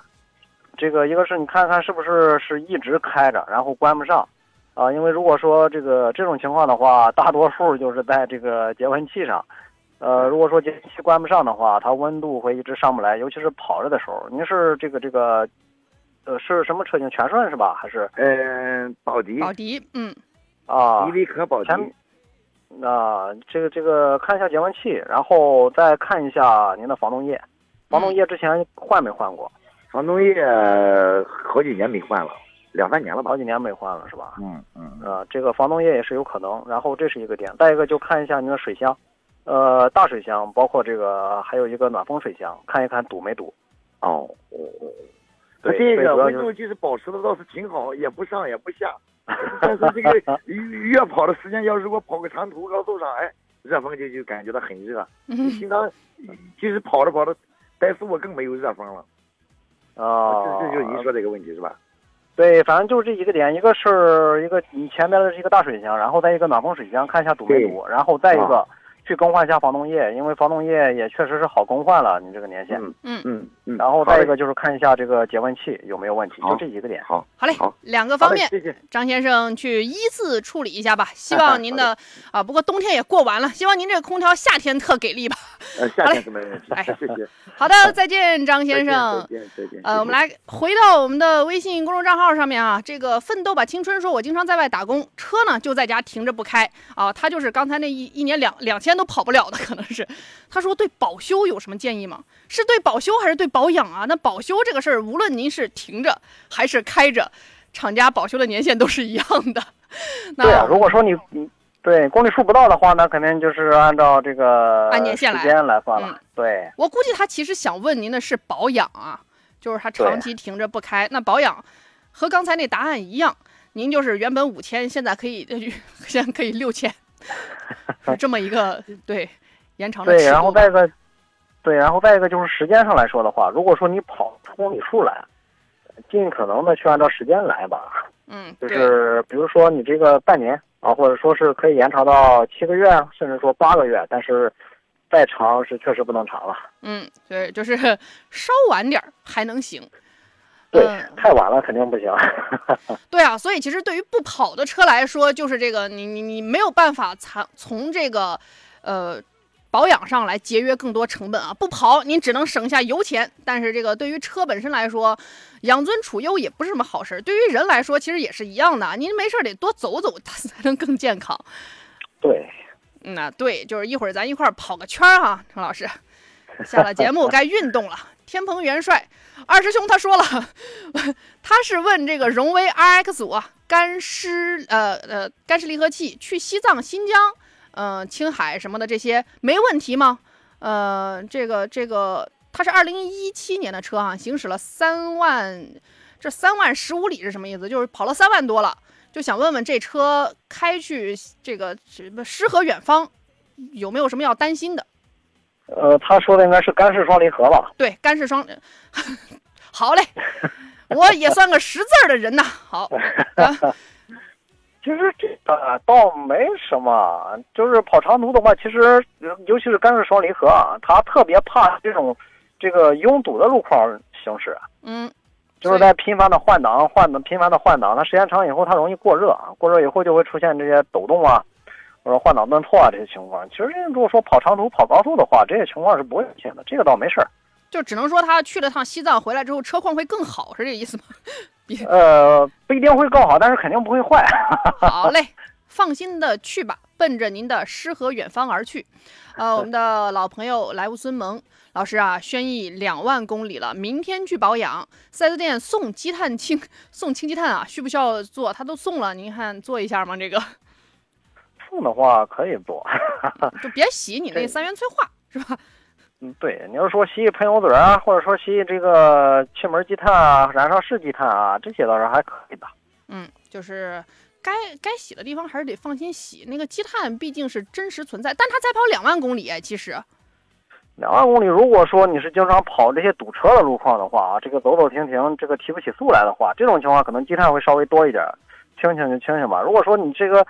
这个一个是你看看是不是是一直开着，然后关不上，啊，因为如果说这个这种情况的话，大多数就是在这个节温器上，呃，如果说节温器关不上的话，它温度会一直上不来，尤其是跑着的时候。您是这个这个，呃，是什么车型？全顺是吧？还是嗯，宝迪，宝迪，嗯，啊伊？利可宝迪，前那、这个这个看一下节温器，然后再看一下您的防冻液，防冻液之前换没换过？防冻液好几年没换了，两三年了吧好？几年没换了是吧？嗯嗯，呃，这个防冻液也是有可能，然后这是一个点，再一个就看一下您的水箱，呃，大水箱，包括这个还有一个暖风水箱，看一看堵没堵。哦哦哦，那对这个温度就是保持的倒是挺好，也不上也不下，但是这个越越跑的时间要如果跑个长途高速上，哎，热风就就感觉到很热，嗯平常其实跑着跑着，怠速我更没有热风了。啊、这这就是您说这个问题是吧？对，反正就是这几个点，一个是一个你前面的是一个大水箱，然后再一个暖风水箱，看一下堵没堵，然后再一个、去更换一下防冻液，因为防冻液也确实是好更换了，你这个年限。嗯嗯嗯嗯。然后再一个就是看一下这个节温器有没有问题，就这几个点。好，好嘞好，两个方面，谢谢。张先生去依次处理一下吧。希望您的 啊，不过冬天也过完了，希望您这个空调夏天特给力吧。呃，夏好嘞天是没问题哎，谢谢。好的，再见，张先生再。见再见。呃，我们来回到我们的微信公众账号上面啊，这个奋斗吧青春说，我经常在外打工，车呢就在家停着不开啊。他就是刚才那一一年两两千都跑不了的，可能是。他说对保修有什么建议吗？是对保修还是对保养啊？那保修这个事儿，无论您是停着还是开着，厂家保修的年限都是一样的。那对啊，如果说你你对公里数不到的话，那肯定就是按照这个按年限来时间来算了。嗯对，我估计他其实想问您的是保养啊，就是他长期停着不开。那保养和刚才那答案一样，您就是原本五千，现在可以 现在可以六千，是 这么一个对延长的对，然。后再一个，对，然后再一个就是时间上来说的话，如果说你跑出公里数来，尽可能的去按照时间来吧。嗯，就，是比如说你这个半年啊，或者说是可以延长到七个月，甚至说八个月，但是再长是确实不能长了。嗯，对，就是稍晚点儿还能行。对，嗯太晚了肯定不行。对啊，所以其实对于不跑的车来说，就是这个你你你没有办法从从这个呃保养上来节约更多成本啊。不跑您只能省下油钱，但是这个对于车本身来说，养尊处优也不是什么好事儿。对于人来说，其实也是一样的，您没事儿得多走走，它才能更健康。对，嗯呐，对，就是一会儿咱一块儿跑个圈儿哈，陈老师。下了节目该运动了。天蓬元帅二师兄他说了，他是问这个荣威 RX 五，干湿呃呃干湿离合器去西藏、新疆、呃青海什么的这些没问题吗？呃，这个这个它是二零一七年的车啊，行驶了三万，这三万十五里是什么意思？就是跑了三万多了。就想问问这车开去这个什么诗和远方，有没有什么要担心的？呃，他说的应该是干式双离合吧？对，干式双，好嘞，我也算个识字儿的人呐。好，啊其实这个倒没什么，就是跑长途的话，其实呃尤其是干式双离合啊，它特别怕这种这个拥堵的路况行驶，嗯，就是在频繁的换挡、换的频繁的换挡，它时间长以后它容易过热，过热以后就会出现这些抖动啊，或者换挡顿挫啊这些情况。其实如果说跑长途、跑高速的话，这些情况是不会出现的，这个倒没事儿。就只能说他去了趟西藏，回来之后车况会更好，是这意思吗？呃，不一定会更好，但是肯定不会坏。好嘞，放心的去吧，奔着您的诗和远方而去。呃，我们的老朋友莱芜孙萌老师啊，轩逸两万公里了，明天去保养。四 S 店送积碳清，送清积碳啊，需不需要做？他都送了，您看做一下吗？这个送的话可以做。就别洗你那三元催化是吧？嗯，对，你要说洗洗喷油嘴啊，或者说洗洗这个气门积碳啊、燃烧室积碳啊，这些倒是还可以的。嗯，就是该该洗的地方还是得放心洗。那个积碳毕竟是真实存在，但它才跑两万公里，其实两万公里，如果说你是经常跑这些堵车的路况的话啊，这个走走停停，这个提不起速来的话，这种情况可能积碳会稍微多一点，清清就清清吧。如果说你这个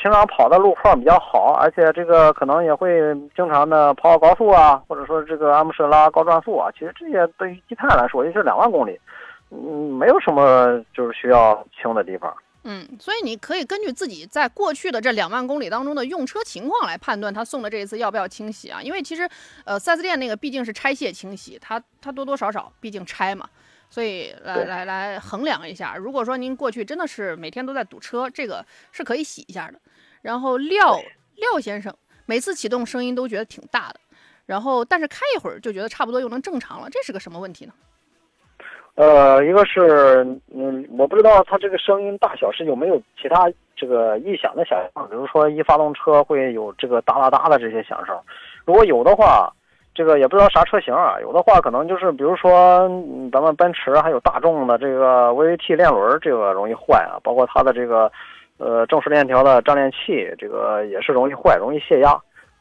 平常跑的路况比较好，而且这个可能也会经常的跑跑高速啊，或者说这个阿姆舍拉高转速啊，其实这些对于积碳来说，也就两万公里，嗯，没有什么就是需要清的地方。嗯，所以你可以根据自己在过去的这两万公里当中的用车情况来判断他送的这一次要不要清洗啊？因为其实，呃，4S 店那个毕竟是拆卸清洗，它它多多少少毕竟拆嘛，所以来来来衡量一下。如果说您过去真的是每天都在堵车，这个是可以洗一下的。然后廖廖先生每次启动声音都觉得挺大的，然后但是开一会儿就觉得差不多又能正常了，这是个什么问题呢？呃，一个是，嗯，我不知道它这个声音大小是有没有其他这个异响的响声，比如说一发动车会有这个哒哒哒的这些响声，如果有的话，这个也不知道啥车型啊，有的话可能就是比如说嗯咱们奔驰还有大众的这个 VVT 链轮这个容易坏啊，包括它的这个呃正时链条的粘链器这个也是容易坏，容易泄压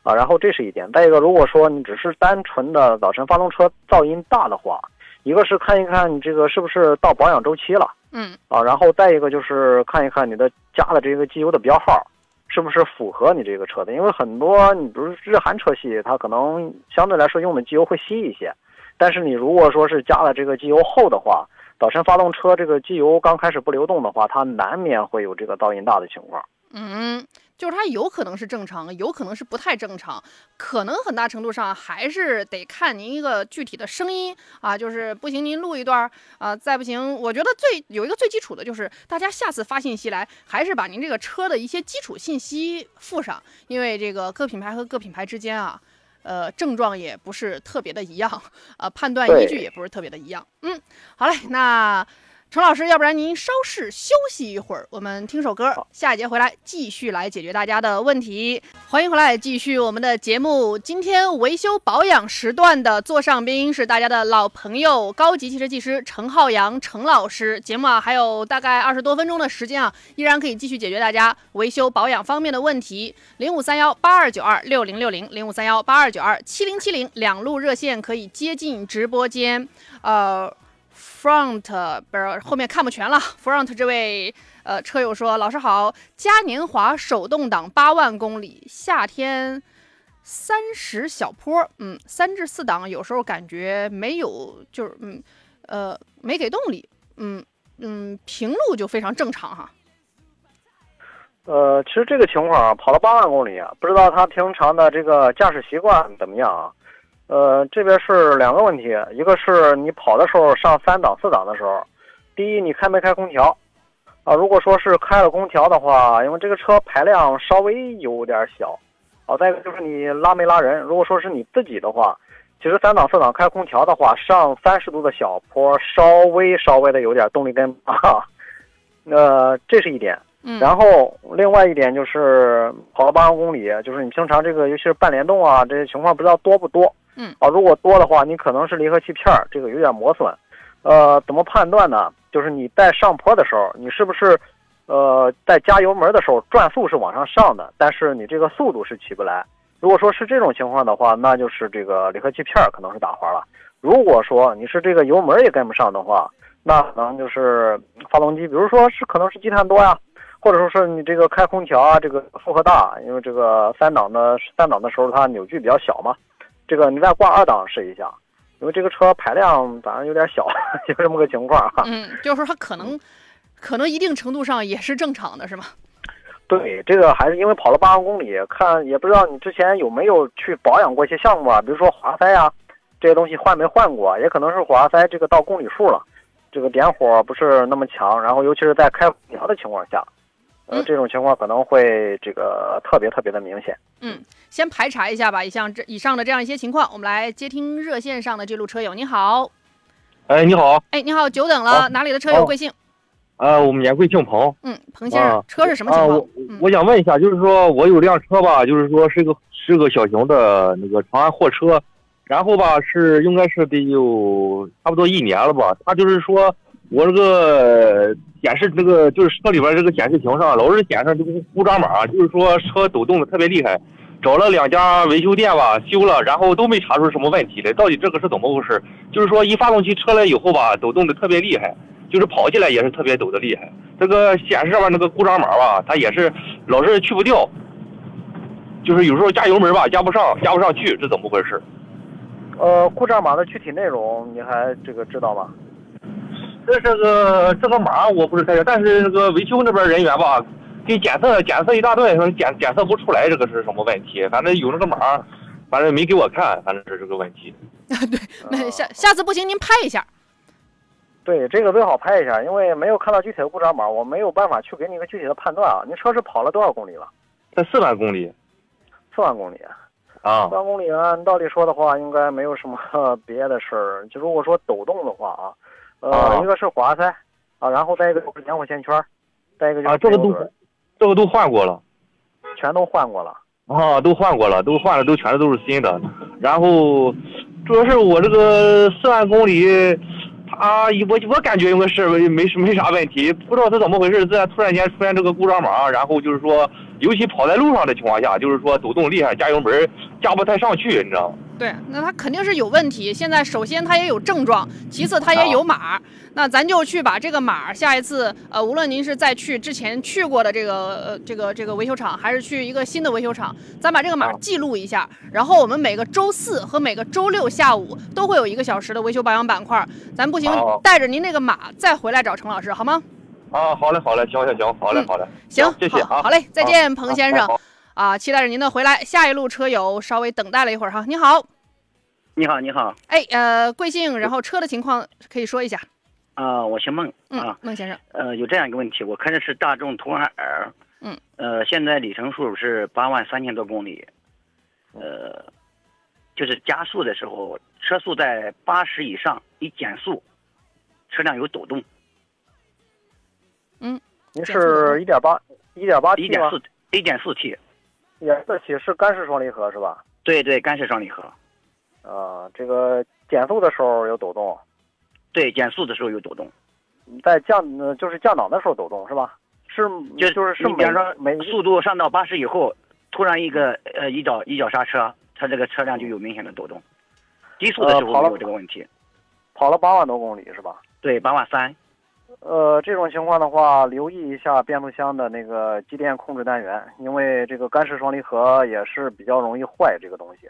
啊，然后这是一点。再一个，如果说你只是单纯的早晨发动车噪音大的话，一个是看一看你这个是不是到保养周期了嗯啊，然后再一个就是看一看你的加的这个机油的标号是不是符合你这个车的，因为很多你比如日韩车系，它可能相对来说用的机油会稀一些，但是你如果说是加了这个机油厚的话，早晨发动车这个机油刚开始不流动的话，它难免会有这个噪音大的情况。嗯，就是它有可能是正常，有可能是不太正常，可能很大程度上还是得看您一个具体的声音啊，就是不行您录一段儿啊，再不行，我觉得最有一个最基础的就是大家下次发信息来，还是把您这个车的一些基础信息附上，因为这个各品牌和各品牌之间啊。呃，症状也不是特别的一样，呃，判断依据也不是特别的一样。嗯，好嘞，那程老师，要不然您稍事休息一会儿，我们听首歌，下一节回来继续来解决大家的问题。欢迎回来，继续我们的节目。今天维修保养时段的座上宾是大家的老朋友，高级汽车技师程浩洋程老师。节目啊还有大概二十多分钟的时间啊，依然可以继续解决大家维修保养方面的问题。零五三幺八二九二六零六零，零五三幺八二九二七零七零，两路热线可以接进直播间。呃。Front 不是后面看不全了。Front 这位呃车友说：“老师好，嘉年华手动挡八万公里，夏天三十小坡，嗯，三至四档有时候感觉没有，就是嗯呃没给动力，嗯嗯平路就非常正常哈。呃，其实这个情况啊，跑了八万公里啊，不知道他平常的这个驾驶习惯怎么样啊？呃，这边是两个问题，一个是你跑的时候上三档、四档的时候，第一你开没开空调啊？如果说是开了空调的话，因为这个车排量稍微有点小，啊，再一个就是你拉没拉人。如果说是你自己的话，其实三档、四档开空调的话，上三十度的小坡，稍微稍微的有点动力跟 啊，呃，这是一点。嗯，然后另外一点就是跑了八万公里，就是你平常这个尤其是半联动啊这些情况不知道多不多。嗯啊，如果多的话，你可能是离合器片儿这个有点磨损。呃，怎么判断呢？就是你在上坡的时候，你是不是呃在加油门的时候转速是往上上的，但是你这个速度是起不来。如果说是这种情况的话，那就是这个离合器片儿可能是打滑了。如果说你是这个油门也跟不上的话，那可能就是发动机，比如说是可能是积碳多呀。或者说是你这个开空调啊，这个负荷大，因为这个三档的三档的时候它扭矩比较小嘛，这个你再挂二档试一下，因为这个车排量反正有点小，就这么个情况哈。嗯，就是说它可能可能一定程度上也是正常的，是吗？对，这个还是因为跑了八万公里，看也不知道你之前有没有去保养过一些项目啊，比如说滑塞啊这些东西换没换过，也可能是滑塞这个到公里数了，这个点火不是那么强，然后尤其是在开空调的情况下。呃，嗯这种情况可能会这个特别特别的明显。嗯，先排查一下吧，以上这以上的这样一些情况，我们来接听热线上的这路车友。你好，哎，你好，哎，你好，久等了，哪里的车友哦贵姓？呃，我们年贵姓彭。嗯，彭先生啊，车是什么情啊，况我？嗯我想问一下，就是说我有辆车吧，就是说是个是个小型的那个长安货车，然后吧是应该是得有差不多一年了吧。他就是说我这个显示这个就是车里边这个显示屏上老是显示这个故障码，就是说车抖动的特别厉害。找了两家维修店吧，修了，然后都没查出什么问题来。到底这个是怎么回事？就是说一发动机车来以后吧，抖动的特别厉害。就是跑起来也是特别抖的厉害。这个显示上面那个故障码吧，它也是老是去不掉，就是有时候加油门吧加不上，加不上去，这怎么回事？呃，故障码的具体内容你还这个知道吗？这是个这个码我不是太清，但是那个维修那边人员吧，给检测检测一大顿，说检检测不出来这个是什么问题，反正有那个码，反正没给我看，反正是这个问题。对，那下下次不行您拍一下。对，这个最好拍一下，因为没有看到具体的故障码，我没有办法去给你一个具体的判断啊。您车是跑了多少公里了？在四万公里。四万公里。啊。四万公里按道理说的话，应该没有什么 别的事儿。就如果说抖动的话啊，呃，一个是滑塞啊，然后再一个就是点火线圈，再一个就是啊，这个都这个都换过了，全都换过了。啊，都换过了，都换了，都全都是新的。然后主要是我这个四万公里。啊，我我感觉应该是没没没啥问题，不知道它怎么回事，这突然间出现这个故障码，然后就是说，尤其跑在路上的情况下，就是说抖动厉害，加油门加不太上去，你知道吗？对，那它肯定是有问题。现在首先它也有症状，其次它也有码。那咱就去把这个码，下一次呃，无论您是再去之前去过的这个呃这个这个维修厂，还是去一个新的维修厂，咱把这个码记录一下。然后我们每个周四和每个周六下午都会有一个小时的维修保养板块。咱不行，带着您那个码再回来找程老师，好吗？啊，好嘞，好嘞，行行行，好嘞，好嘞，行，谢谢啊，好嘞，再见，彭先生。啊，期待着您的回来。下一路车友稍微等待了一会儿哈，你好，你好，你好，哎，呃，贵姓？然后车的情况可以说一下。啊，我姓孟啊，孟先生。呃，有这样一个问题，我开的是大众途安 L，嗯，呃，现在里程数是八万三千多公里，呃，就是加速的时候，车速在八十以上，一减速，车辆有抖动。嗯，您是一点八一点八 T 一点四一点四 T。也四起是干式双离合是吧？对对，干式双离合。啊，这个减速的时候有抖动。对，减速的时候有抖动。在降就是降档的时候抖动是吧？是就就是是比方说速度上到八十以后，突然一个呃一脚一脚刹车，它这个车辆就有明显的抖动。低速的时候没有这个问题。跑了八万多公里是吧？对，八万三。呃，这种情况的话，留意一下变速箱的那个机电控制单元，因为这个干式双离合也是比较容易坏这个东西。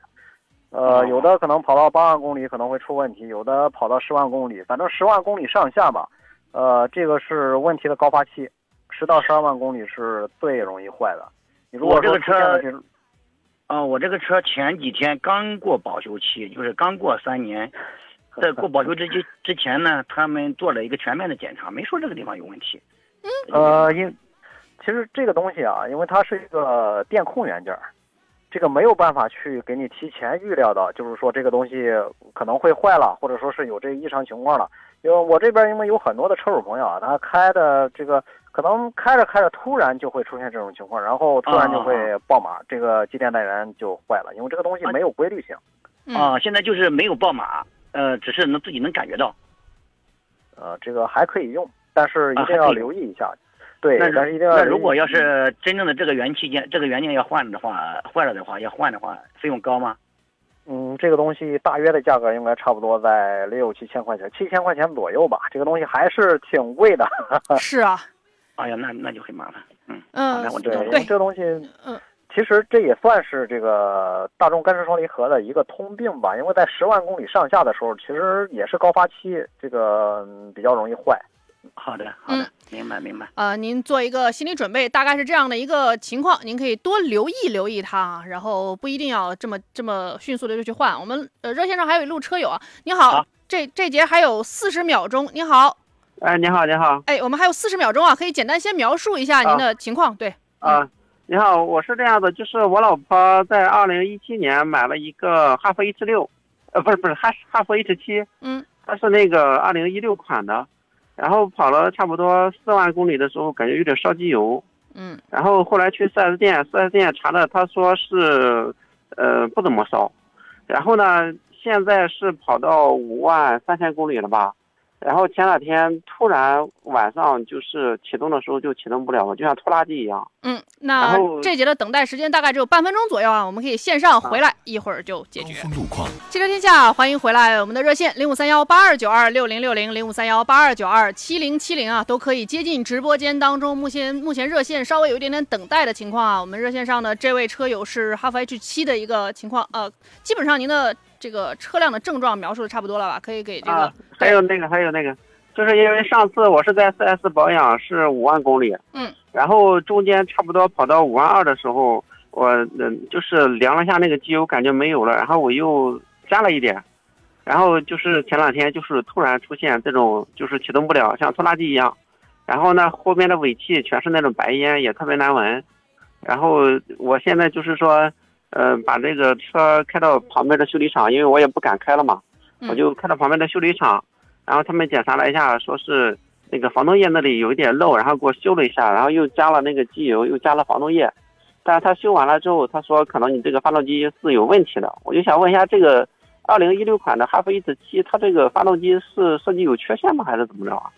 呃，有的可能跑到八万公里可能会出问题，有的跑到十万公里，反正十万公里上下吧。呃，这个是问题的高发期，十到十二万公里是最容易坏的。你如果这个车，啊，我这个车前几天刚过保修期，就是刚过三年。在过保修之之之前呢，他们做了一个全面的检查，没说这个地方有问题。嗯，呃，因其实这个东西啊，因为它是一个电控元件，这个没有办法去给你提前预料到，就是说这个东西可能会坏了，或者说是有这异常情况了。因为我这边因为有很多的车主朋友啊，他开的这个可能开着开着突然就会出现这种情况，然后突然就会爆码，这个机电单元就坏了，因为这个东西没有规律性。啊，现在就是没有爆码。呃，只是能自己能感觉到，呃，这个还可以用，但是一定要留意一下。对，但是一定要。那如果要是真正的这个元器件，这个元件要换的话，坏了的话要换的话，费用高吗？嗯，这个东西大约的价格应该差不多在六七千块钱，七千块钱左右吧。这个东西还是挺贵的。是啊。哎呀，那那就很麻烦。嗯嗯，那我知道对，这个东西嗯。其实这也算是这个大众干式双离合的一个通病吧，因为在十万公里上下的时候，其实也是高发期，这个比较容易坏。好的，好的，明白，明白。呃，您做一个心理准备，大概是这样的一个情况，您可以多留意留意它，然后不一定要这么这么迅速的就去换。我们呃热线上还有一路车友啊，你好，这这节还有四十秒钟，你好。哎，你好，你好。哎，我们还有四十秒钟啊，可以简单先描述一下您的情况，对。啊。你好，我是这样的，就是我老婆在二零一七年买了一个哈弗 H 六，呃，不是不是哈哈弗 H 七，嗯，它是那个二零一六款的，然后跑了差不多四万公里的时候，感觉有点烧机油，嗯，然后后来去四 S 店，四 S 店查了，他说是，呃，不怎么烧，然后呢，现在是跑到五万三千公里了吧，然后前两天突然晚上就是启动的时候就启动不了了，就像拖拉机一样。嗯，那这节的等待时间大概只有半分钟左右啊，我们可以线上回来，一会儿就解决。路况，汽车天下，欢迎回来，我们的热线零五三幺八二九二六零六零零五三幺八二九二七零七零啊，都可以接近直播间当中。目前目前热线稍微有一点点等待的情况啊，我们热线上的这位车友是哈弗 H 七的一个情况，呃，基本上您的。这个车辆的症状描述的差不多了吧？可以给这个，还有那个，还有那个，就是因为上次我是在 4S 保养是五万公里，嗯，然后中间差不多跑到五万二的时候，我嗯就是量了下那个机油，感觉没有了，然后我又加了一点，然后就是前两天就是突然出现这种就是启动不了，像拖拉机一样，然后呢后面的尾气全是那种白烟，也特别难闻，然后我现在就是说。嗯，把这个车开到旁边的修理厂，因为我也不敢开了嘛，我就开到旁边的修理厂，然后他们检查了一下，说是那个防冻液那里有一点漏，然后给我修了一下，然后又加了那个机油，又加了防冻液，但是他修完了之后，他说可能你这个发动机是有问题的，我就想问一下，这个二零一六款的哈弗 H 七，它这个发动机是设计有缺陷吗，还是怎么着啊？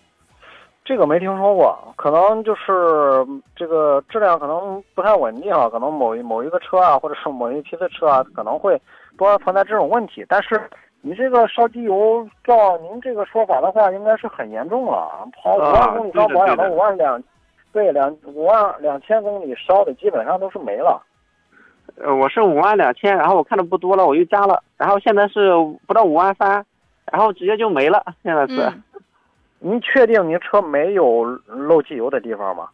这个没听说过，可能就是这个质量可能不太稳定啊，可能某一某一个车啊，或者是某一批的车啊，可能会多存在这种问题。但是你这个烧机油，照您这个说法的话，应该是很严重了，跑五万公里烧保养到五万两，对两五万两千公里烧的基本上都是没了。呃，我是五万两千，然后我看的不多了，我又加了，然后现在是不到五万三，然后直接就没了，现在是。您确定您车没有漏机油的地方吗？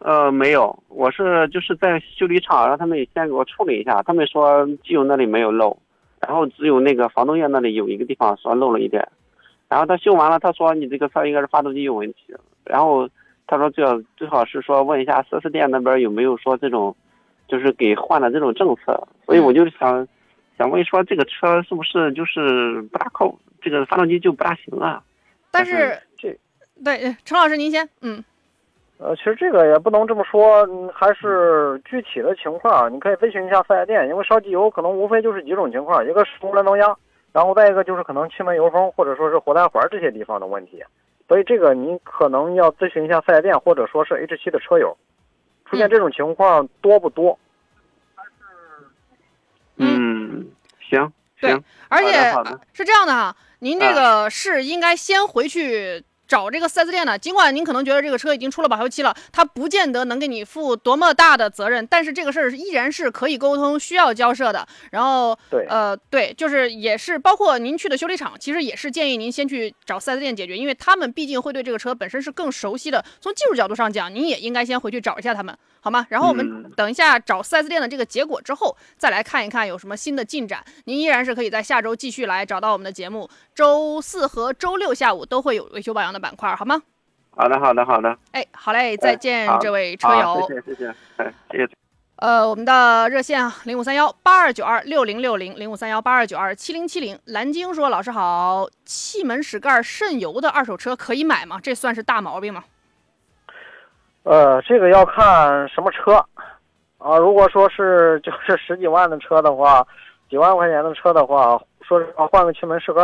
呃，没有，我是就是在修理厂让他们先给我处理一下，他们说机油那里没有漏，然后只有那个防冻液那里有一个地方说漏了一点，然后他修完了，他说你这个车应该是发动机有问题，然后他说最好最好是说问一下四 S 店那边有没有说这种，就是给换的这种政策，所以我就想想问说这个车是不是就是不大靠这个发动机就不大行啊？但是。对，陈老师您先，嗯，呃，其实这个也不能这么说，还是具体的情况，你可以咨询一下四 S 店，因为烧机油可能无非就是几种情况，一个是涡轮增压，然后再一个就是可能气门油封或者说是活塞环这些地方的问题，所以这个您可能要咨询一下四 S 店或者说是 H 七的车友，出现这种情况多不多？嗯，行，对，而且是这样的哈，您这个是应该先回去。找这个 4S 店呢，尽管您可能觉得这个车已经出了保修期了，它不见得能给你负多么大的责任，但是这个事儿依然是可以沟通、需要交涉的。然后，对，呃，对，就是也是包括您去的修理厂，其实也是建议您先去找 4S 店解决，因为他们毕竟会对这个车本身是更熟悉的。从技术角度上讲，您也应该先回去找一下他们。好吗？然后我们等一下找 4S 店的这个结果之后，再来看一看有什么新的进展。您依然是可以在下周继续来找到我们的节目，周四和周六下午都会有维修保养的板块，好吗？好的，好的，好的。哎，好嘞，再见，这位车友。谢谢，谢谢，哎，谢谢。呃，我们的热线啊，零五三幺八二九二六零六零，零五三幺八二九二七零七零。蓝鲸说：“老师好，气门室盖渗油的二手车可以买吗？这算是大毛病吗？”呃，这个要看什么车，啊，如果说是就是十几万的车的话，几万块钱的车的话，说实话换个气门室盖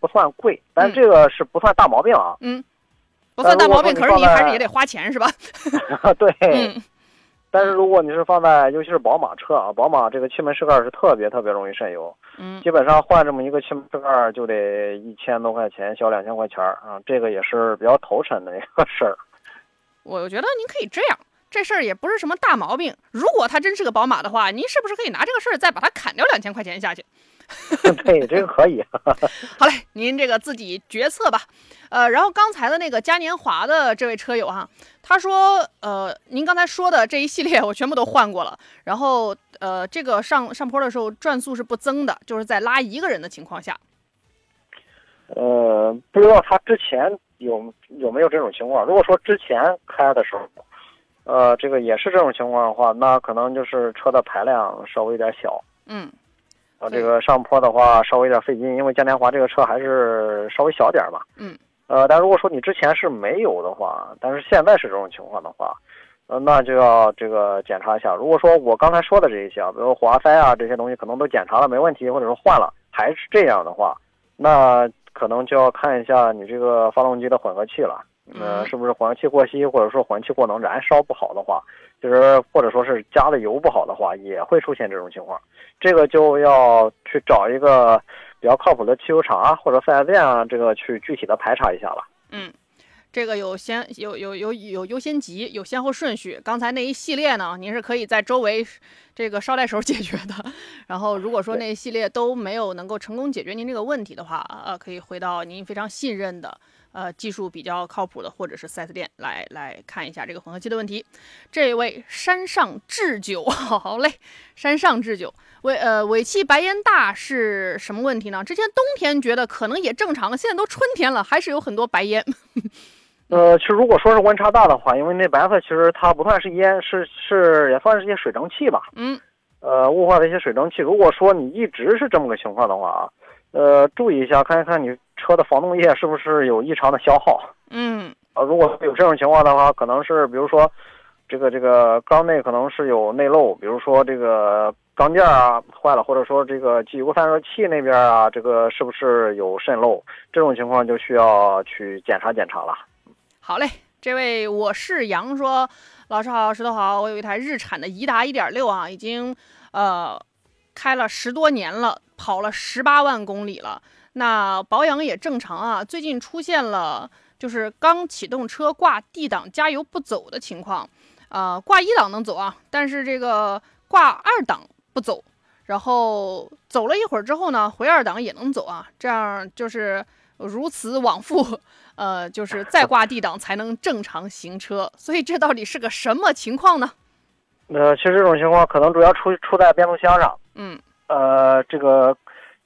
不算贵，但这个是不算大毛病啊。嗯，不算大毛病，可是你还是也得花钱是吧？对。嗯。但是如果你是放在，尤其是宝马车啊，宝马这个气门室盖是特别特别容易渗油。嗯。基本上换这么一个气门室盖就得一千多块钱，小两千块钱啊，这个也是比较头沉的一个事儿。我觉得您可以这样，这事儿也不是什么大毛病。如果他真是个宝马的话，您是不是可以拿这个事儿再把它砍掉两千块钱下去？对，这个可以。好嘞，您这个自己决策吧。呃，然后刚才的那个嘉年华的这位车友哈，他说，呃，您刚才说的这一系列 我全部都换过了，然后呃，这个上上坡的时候转速是不增的，就是在拉一个人的情况下。呃，不知道他之前。有有没有这种情况？如果说之前开的时候，呃，这个也是这种情况的话，那可能就是车的排量稍微有点小。嗯。啊，这个上坡的话稍微有点费劲，因为嘉年华这个车还是稍微小点嘛。嗯。呃，但如果说你之前是没有的话，但是现在是这种情况的话，呃，那就要这个检查一下。如果说我刚才说的这一些，比如火花塞啊这些东西可能都检查了没问题，或者说换了还是这样的话，那。可能就要看一下你这个发动机的混合气了，呃，是不是混合气过稀，或者说混合气过浓燃烧不好的话，就是或者说是加的油不好的话，也会出现这种情况。这个就要去找一个比较靠谱的汽修厂啊，或者四 S 店啊，这个去具体的排查一下了。嗯。这个有先有有有有优先级，有先后顺序。刚才那一系列呢，您是可以在周围这个捎带手解决的。然后如果说那一系列都没有能够成功解决您这个问题的话，呃，可以回到您非常信任的、呃技术比较靠谱的或者是 4S 店来来看一下这个混合气的问题。这位山上智久，好嘞，山上智久，尾呃尾气白烟大是什么问题呢？之前冬天觉得可能也正常，现在都春天了，还是有很多白烟。呃，其实如果说是温差大的话，因为那白色其实它不算是烟，是是也算是一些水蒸气吧。嗯。呃，雾化的一些水蒸气。如果说你一直是这么个情况的话啊，呃，注意一下，看一看你车的防冻液是不是有异常的消耗。嗯。呃，如果有这种情况的话，可能是比如说，这个这个缸内可能是有内漏，比如说这个缸件啊坏了，或者说这个机油散热器那边啊，这个是不是有渗漏？这种情况就需要去检查检查了。好嘞，这位我是杨说，老师好，石头好，我有一台日产的颐达一点六啊，已经呃开了十多年了，跑了十八万公里了，那保养也正常啊。最近出现了就是刚启动车挂 D 档加油不走的情况，啊，挂一档能走啊，但是这个挂二档不走，然后走了一会儿之后呢，回二档也能走啊，这样就是如此往复。呃，就是再挂 D 档才能正常行车，所以这到底是个什么情况呢？呃，其实这种情况可能主要出出在变速箱上。嗯。呃，这个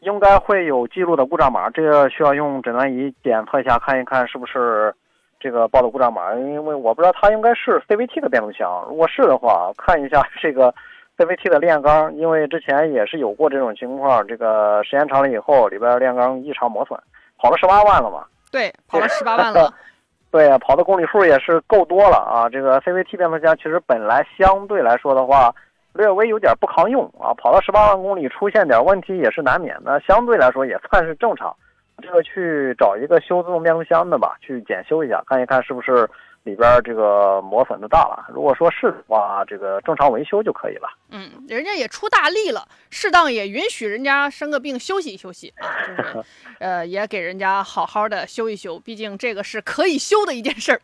应该会有记录的故障码，这个需要用诊断仪检测一下，看一看是不是这个报的故障码。因为我不知道它应该是 CVT 的变速箱，如果是的话，看一下这个 CVT 的炼钢，因为之前也是有过这种情况，这个时间长了以后，里边炼钢异常磨损，跑了十八万了嘛。对，跑了十八万了。对跑的公里数也是够多了啊。这个 CVT 变速箱其实本来相对来说的话，略微有点不抗用啊。跑到十八万公里出现点问题也是难免的，相对来说也算是正常。这个去找一个修自动变速箱的吧，去检修一下，看一看是不是。里边这个磨损的大了，如果说是的话，这个正常维修就可以了。嗯，人家也出大力了，适当也允许人家生个病休息休息啊，就是，呃，也给人家好好的修一修，毕竟这个是可以修的一件事儿。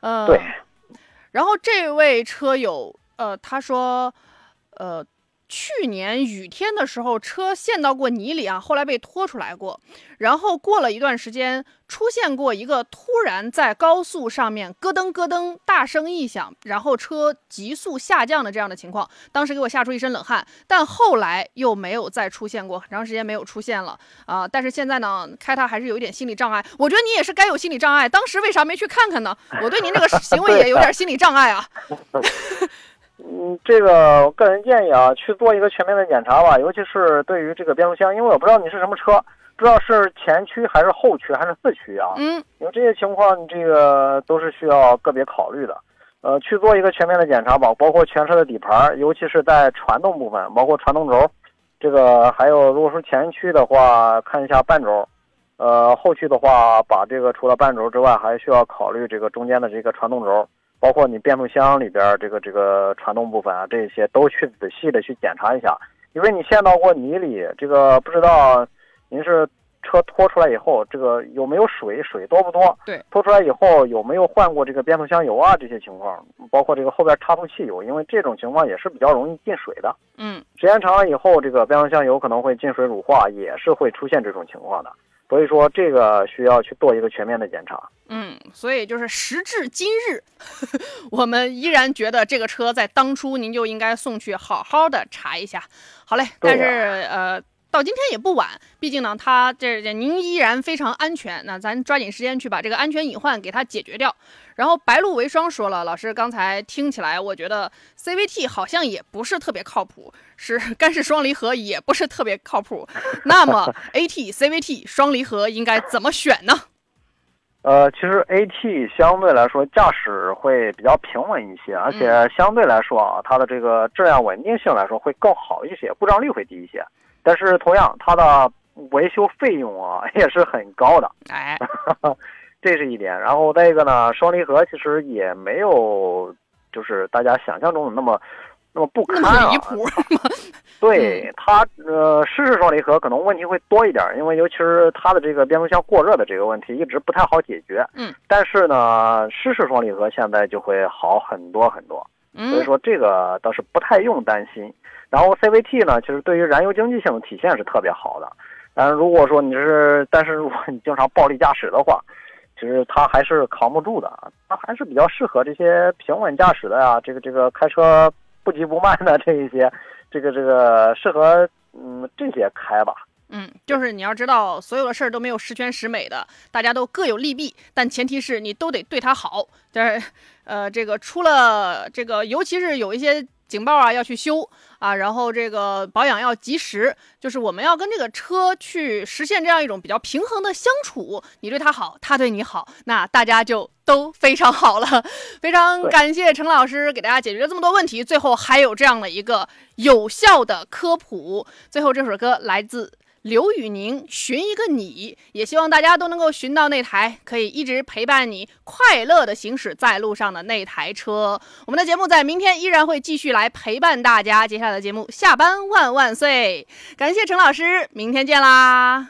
呃，对。然后这位车友，呃，他说，呃。去年雨天的时候，车陷到过泥里啊，后来被拖出来过。然后过了一段时间，出现过一个突然在高速上面咯噔咯噔大声异响，然后车急速下降的这样的情况，当时给我吓出一身冷汗。但后来又没有再出现过，很长时间没有出现了啊。但是现在呢，开它还是有一点心理障碍。我觉得你也是该有心理障碍，当时为啥没去看看呢？我对您这个行为也有点心理障碍啊。嗯，这个个人建议啊，去做一个全面的检查吧，尤其是对于这个变速箱，因为我不知道你是什么车，不知道是前驱还是后驱还是四驱啊。嗯，因为这些情况，你这个都是需要个别考虑的。呃，去做一个全面的检查吧，包括全车的底盘，尤其是在传动部分，包括传动轴，这个还有如果说前驱的话，看一下半轴，呃，后驱的话，把这个除了半轴之外，还需要考虑这个中间的这个传动轴。包括你变速箱里边这个这个传动部分啊，这些都去仔细的去检查一下，因为你陷到过泥里，这个不知道您是车拖出来以后，这个有没有水，水多不多？对，拖出来以后有没有换过这个变速箱油啊？这些情况，包括这个后边差速器油，因为这种情况也是比较容易进水的。嗯，时间长了以后，这个变速箱油可能会进水乳化，也是会出现这种情况的。所以说，这个需要去做一个全面的检查。嗯，所以就是时至今日，我们依然觉得这个车在当初您就应该送去好好的查一下。好嘞，但是呃。到今天也不晚，毕竟呢，它这您依然非常安全。那咱抓紧时间去把这个安全隐患给它解决掉。然后白露为霜说了，老师刚才听起来，我觉得 CVT 好像也不是特别靠谱，是干式双离合也不是特别靠谱。那么 AT CVT 双离合应该怎么选呢？呃，其实 AT 相对来说驾驶会比较平稳一些，而且相对来说啊，它的这个质量稳定性来说会更好一些，故障率会低一些。但是同样，它的维修费用啊 也是很高的。哎，这是一点。然后再一个呢，双离合其实也没有就是大家想象中的那么那么不堪啊。离谱。对它呃，湿式双离合可能问题会多一点，因为尤其是它的这个变速箱过热的这个问题一直不太好解决。嗯。但是呢，湿式双离合现在就会好很多很多。所以说这个倒是不太用担心。然后 CVT 呢，其实对于燃油经济性的体现是特别好的。但是如果说你是，但是如果你经常暴力驾驶的话，其实它还是扛不住的。它还是比较适合这些平稳驾驶的呀，这个这个开车不急不慢的这一些。这个这个适合嗯这些开吧，嗯，就是你要知道，所有的事儿都没有十全十美的，大家都各有利弊，但前提是你都得对它好。但是，呃，这个出了这个，尤其是有一些。警报啊，要去修啊，然后这个保养要及时，就是我们要跟这个车去实现这样一种比较平衡的相处，你对他好，他对你好，那大家就都非常好了。非常感谢陈老师给大家解决了这么多问题，最后还有这样的一个有效的科普。最后这首歌来自。刘宇宁寻一个你，也希望大家都能够寻到那台可以一直陪伴你快乐的行驶在路上的那台车。我们的节目在明天依然会继续来陪伴大家。接下来的节目，下班万万岁！感谢陈老师，明天见啦。